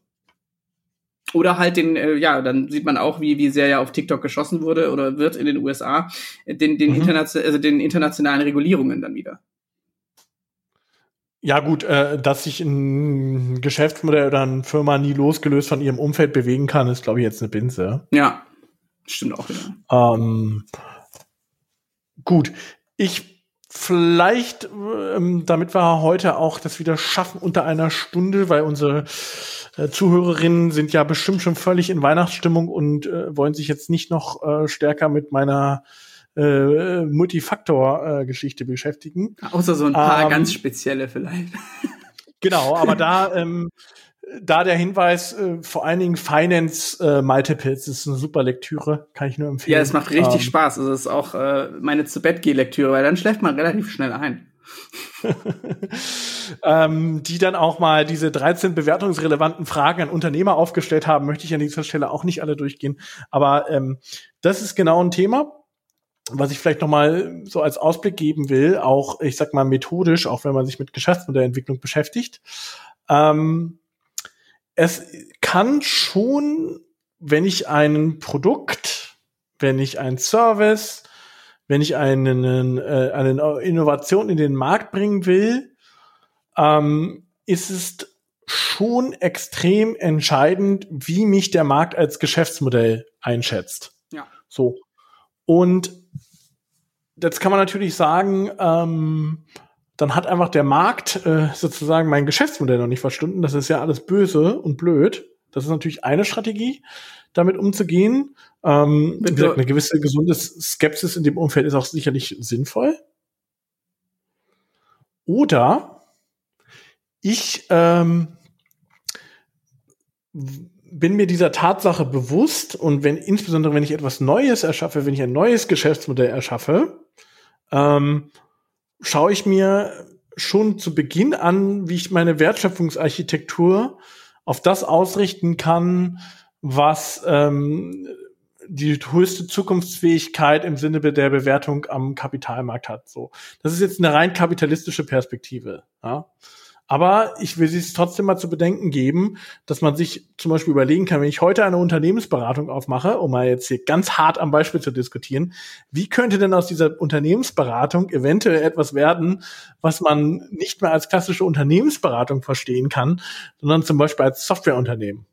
oder halt den, äh, ja, dann sieht man auch, wie, wie sehr ja auf TikTok geschossen wurde oder wird in den USA, den, den, mhm. internation also den internationalen Regulierungen dann wieder. Ja, gut, äh, dass sich ein Geschäftsmodell oder eine Firma nie losgelöst von ihrem Umfeld bewegen kann, ist, glaube ich, jetzt eine Binse. Ja, Stimmt auch, ja. Ähm, gut, ich vielleicht, ähm, damit wir heute auch das wieder schaffen unter einer Stunde, weil unsere äh, Zuhörerinnen sind ja bestimmt schon völlig in Weihnachtsstimmung und äh, wollen sich jetzt nicht noch äh, stärker mit meiner äh, Multifaktor-Geschichte beschäftigen. Außer so ein paar ähm, ganz spezielle vielleicht. Genau, aber da [LAUGHS] ähm, da der Hinweis, äh, vor allen Dingen Finance äh, Multiples ist eine super Lektüre, kann ich nur empfehlen. Ja, es macht richtig ähm, Spaß. Also es ist auch äh, meine zu Bett geh Lektüre, weil dann schläft man relativ schnell ein. [LAUGHS] ähm, die dann auch mal diese 13 bewertungsrelevanten Fragen an Unternehmer aufgestellt haben, möchte ich an dieser Stelle auch nicht alle durchgehen. Aber ähm, das ist genau ein Thema, was ich vielleicht noch mal so als Ausblick geben will, auch ich sag mal methodisch, auch wenn man sich mit Geschäftsmodellentwicklung beschäftigt. Ähm, es kann schon, wenn ich ein Produkt, wenn ich ein Service, wenn ich einen, äh, eine Innovation in den Markt bringen will, ähm, ist es schon extrem entscheidend, wie mich der Markt als Geschäftsmodell einschätzt. Ja. So. Und jetzt kann man natürlich sagen, ähm, dann hat einfach der Markt äh, sozusagen mein Geschäftsmodell noch nicht verstanden. Das ist ja alles böse und blöd. Das ist natürlich eine Strategie, damit umzugehen. Ähm, wie gesagt, eine gewisse gesunde Skepsis in dem Umfeld ist auch sicherlich sinnvoll. Oder ich ähm, bin mir dieser Tatsache bewusst und wenn insbesondere wenn ich etwas Neues erschaffe, wenn ich ein neues Geschäftsmodell erschaffe, ähm, schaue ich mir schon zu Beginn an, wie ich meine Wertschöpfungsarchitektur auf das ausrichten kann, was ähm, die höchste Zukunftsfähigkeit im Sinne der Bewertung am Kapitalmarkt hat. So, das ist jetzt eine rein kapitalistische Perspektive. Ja? Aber ich will es trotzdem mal zu bedenken geben, dass man sich zum Beispiel überlegen kann, wenn ich heute eine Unternehmensberatung aufmache, um mal jetzt hier ganz hart am Beispiel zu diskutieren, wie könnte denn aus dieser Unternehmensberatung eventuell etwas werden, was man nicht mehr als klassische Unternehmensberatung verstehen kann, sondern zum Beispiel als Softwareunternehmen?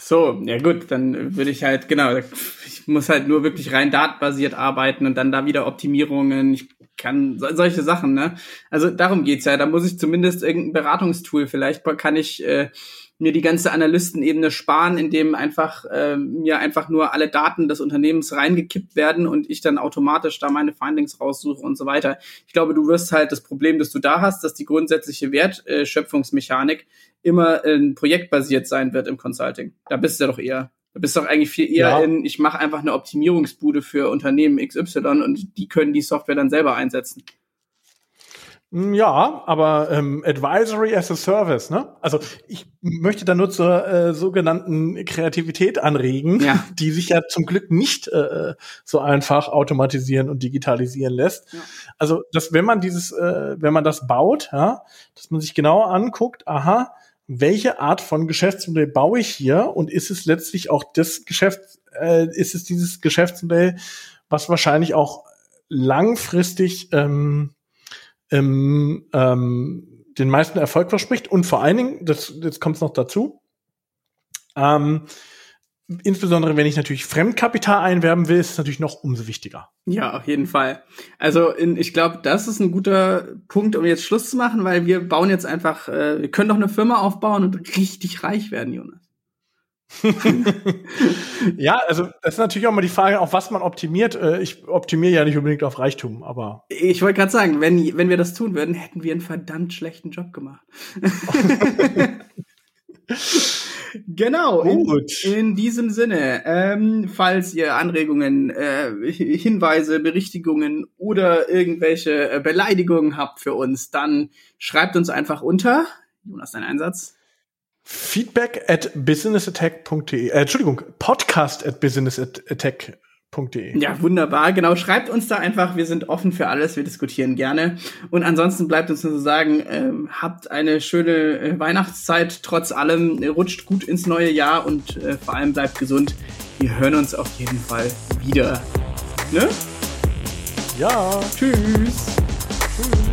So, ja gut, dann würde ich halt, genau, ich muss halt nur wirklich rein datenbasiert arbeiten und dann da wieder Optimierungen. Ich kann solche Sachen, ne? Also darum geht's ja. Da muss ich zumindest irgendein Beratungstool. Vielleicht kann ich äh, mir die ganze Analystenebene sparen, indem einfach äh, mir einfach nur alle Daten des Unternehmens reingekippt werden und ich dann automatisch da meine Findings raussuche und so weiter. Ich glaube, du wirst halt das Problem, das du da hast, dass die grundsätzliche Wertschöpfungsmechanik immer äh, projektbasiert sein wird im Consulting. Da bist du doch eher. Du bist doch eigentlich viel eher ja. in, ich mache einfach eine Optimierungsbude für Unternehmen XY und die können die Software dann selber einsetzen. Hm, ja, aber ähm, Advisory as a Service, ne? Also ich möchte da nur zur äh, sogenannten Kreativität anregen, ja. [LAUGHS] die sich ja zum Glück nicht äh, so einfach automatisieren und digitalisieren lässt. Ja. Also, dass wenn man dieses, äh, wenn man das baut, ja, dass man sich genau anguckt, aha, welche Art von Geschäftsmodell baue ich hier und ist es letztlich auch das Geschäft, äh, ist es dieses Geschäftsmodell, was wahrscheinlich auch langfristig ähm, ähm, ähm, den meisten Erfolg verspricht? Und vor allen Dingen, das, jetzt kommt es noch dazu, ähm, insbesondere wenn ich natürlich Fremdkapital einwerben will, ist es natürlich noch umso wichtiger. Ja, auf jeden Fall. Also in, ich glaube, das ist ein guter Punkt, um jetzt Schluss zu machen, weil wir bauen jetzt einfach, äh, wir können doch eine Firma aufbauen und richtig reich werden, Jonas. [LAUGHS] ja, also das ist natürlich auch mal die Frage, auf was man optimiert. Äh, ich optimiere ja nicht unbedingt auf Reichtum, aber. Ich wollte gerade sagen, wenn, wenn wir das tun würden, hätten wir einen verdammt schlechten Job gemacht. [LAUGHS] [LAUGHS] genau. In, in, diesem Sinne, ähm, falls ihr Anregungen, äh, Hinweise, Berichtigungen oder irgendwelche äh, Beleidigungen habt für uns, dann schreibt uns einfach unter. Jonas, dein Einsatz Feedback at businessattack.de. Äh, Entschuldigung, podcast at businessattack.de. Ja, wunderbar. Genau, schreibt uns da einfach. Wir sind offen für alles. Wir diskutieren gerne. Und ansonsten bleibt uns nur zu sagen, äh, habt eine schöne äh, Weihnachtszeit trotz allem. Rutscht gut ins neue Jahr und äh, vor allem bleibt gesund. Wir hören uns auf jeden Fall wieder. Ne? Ja. Tschüss. Tschüss.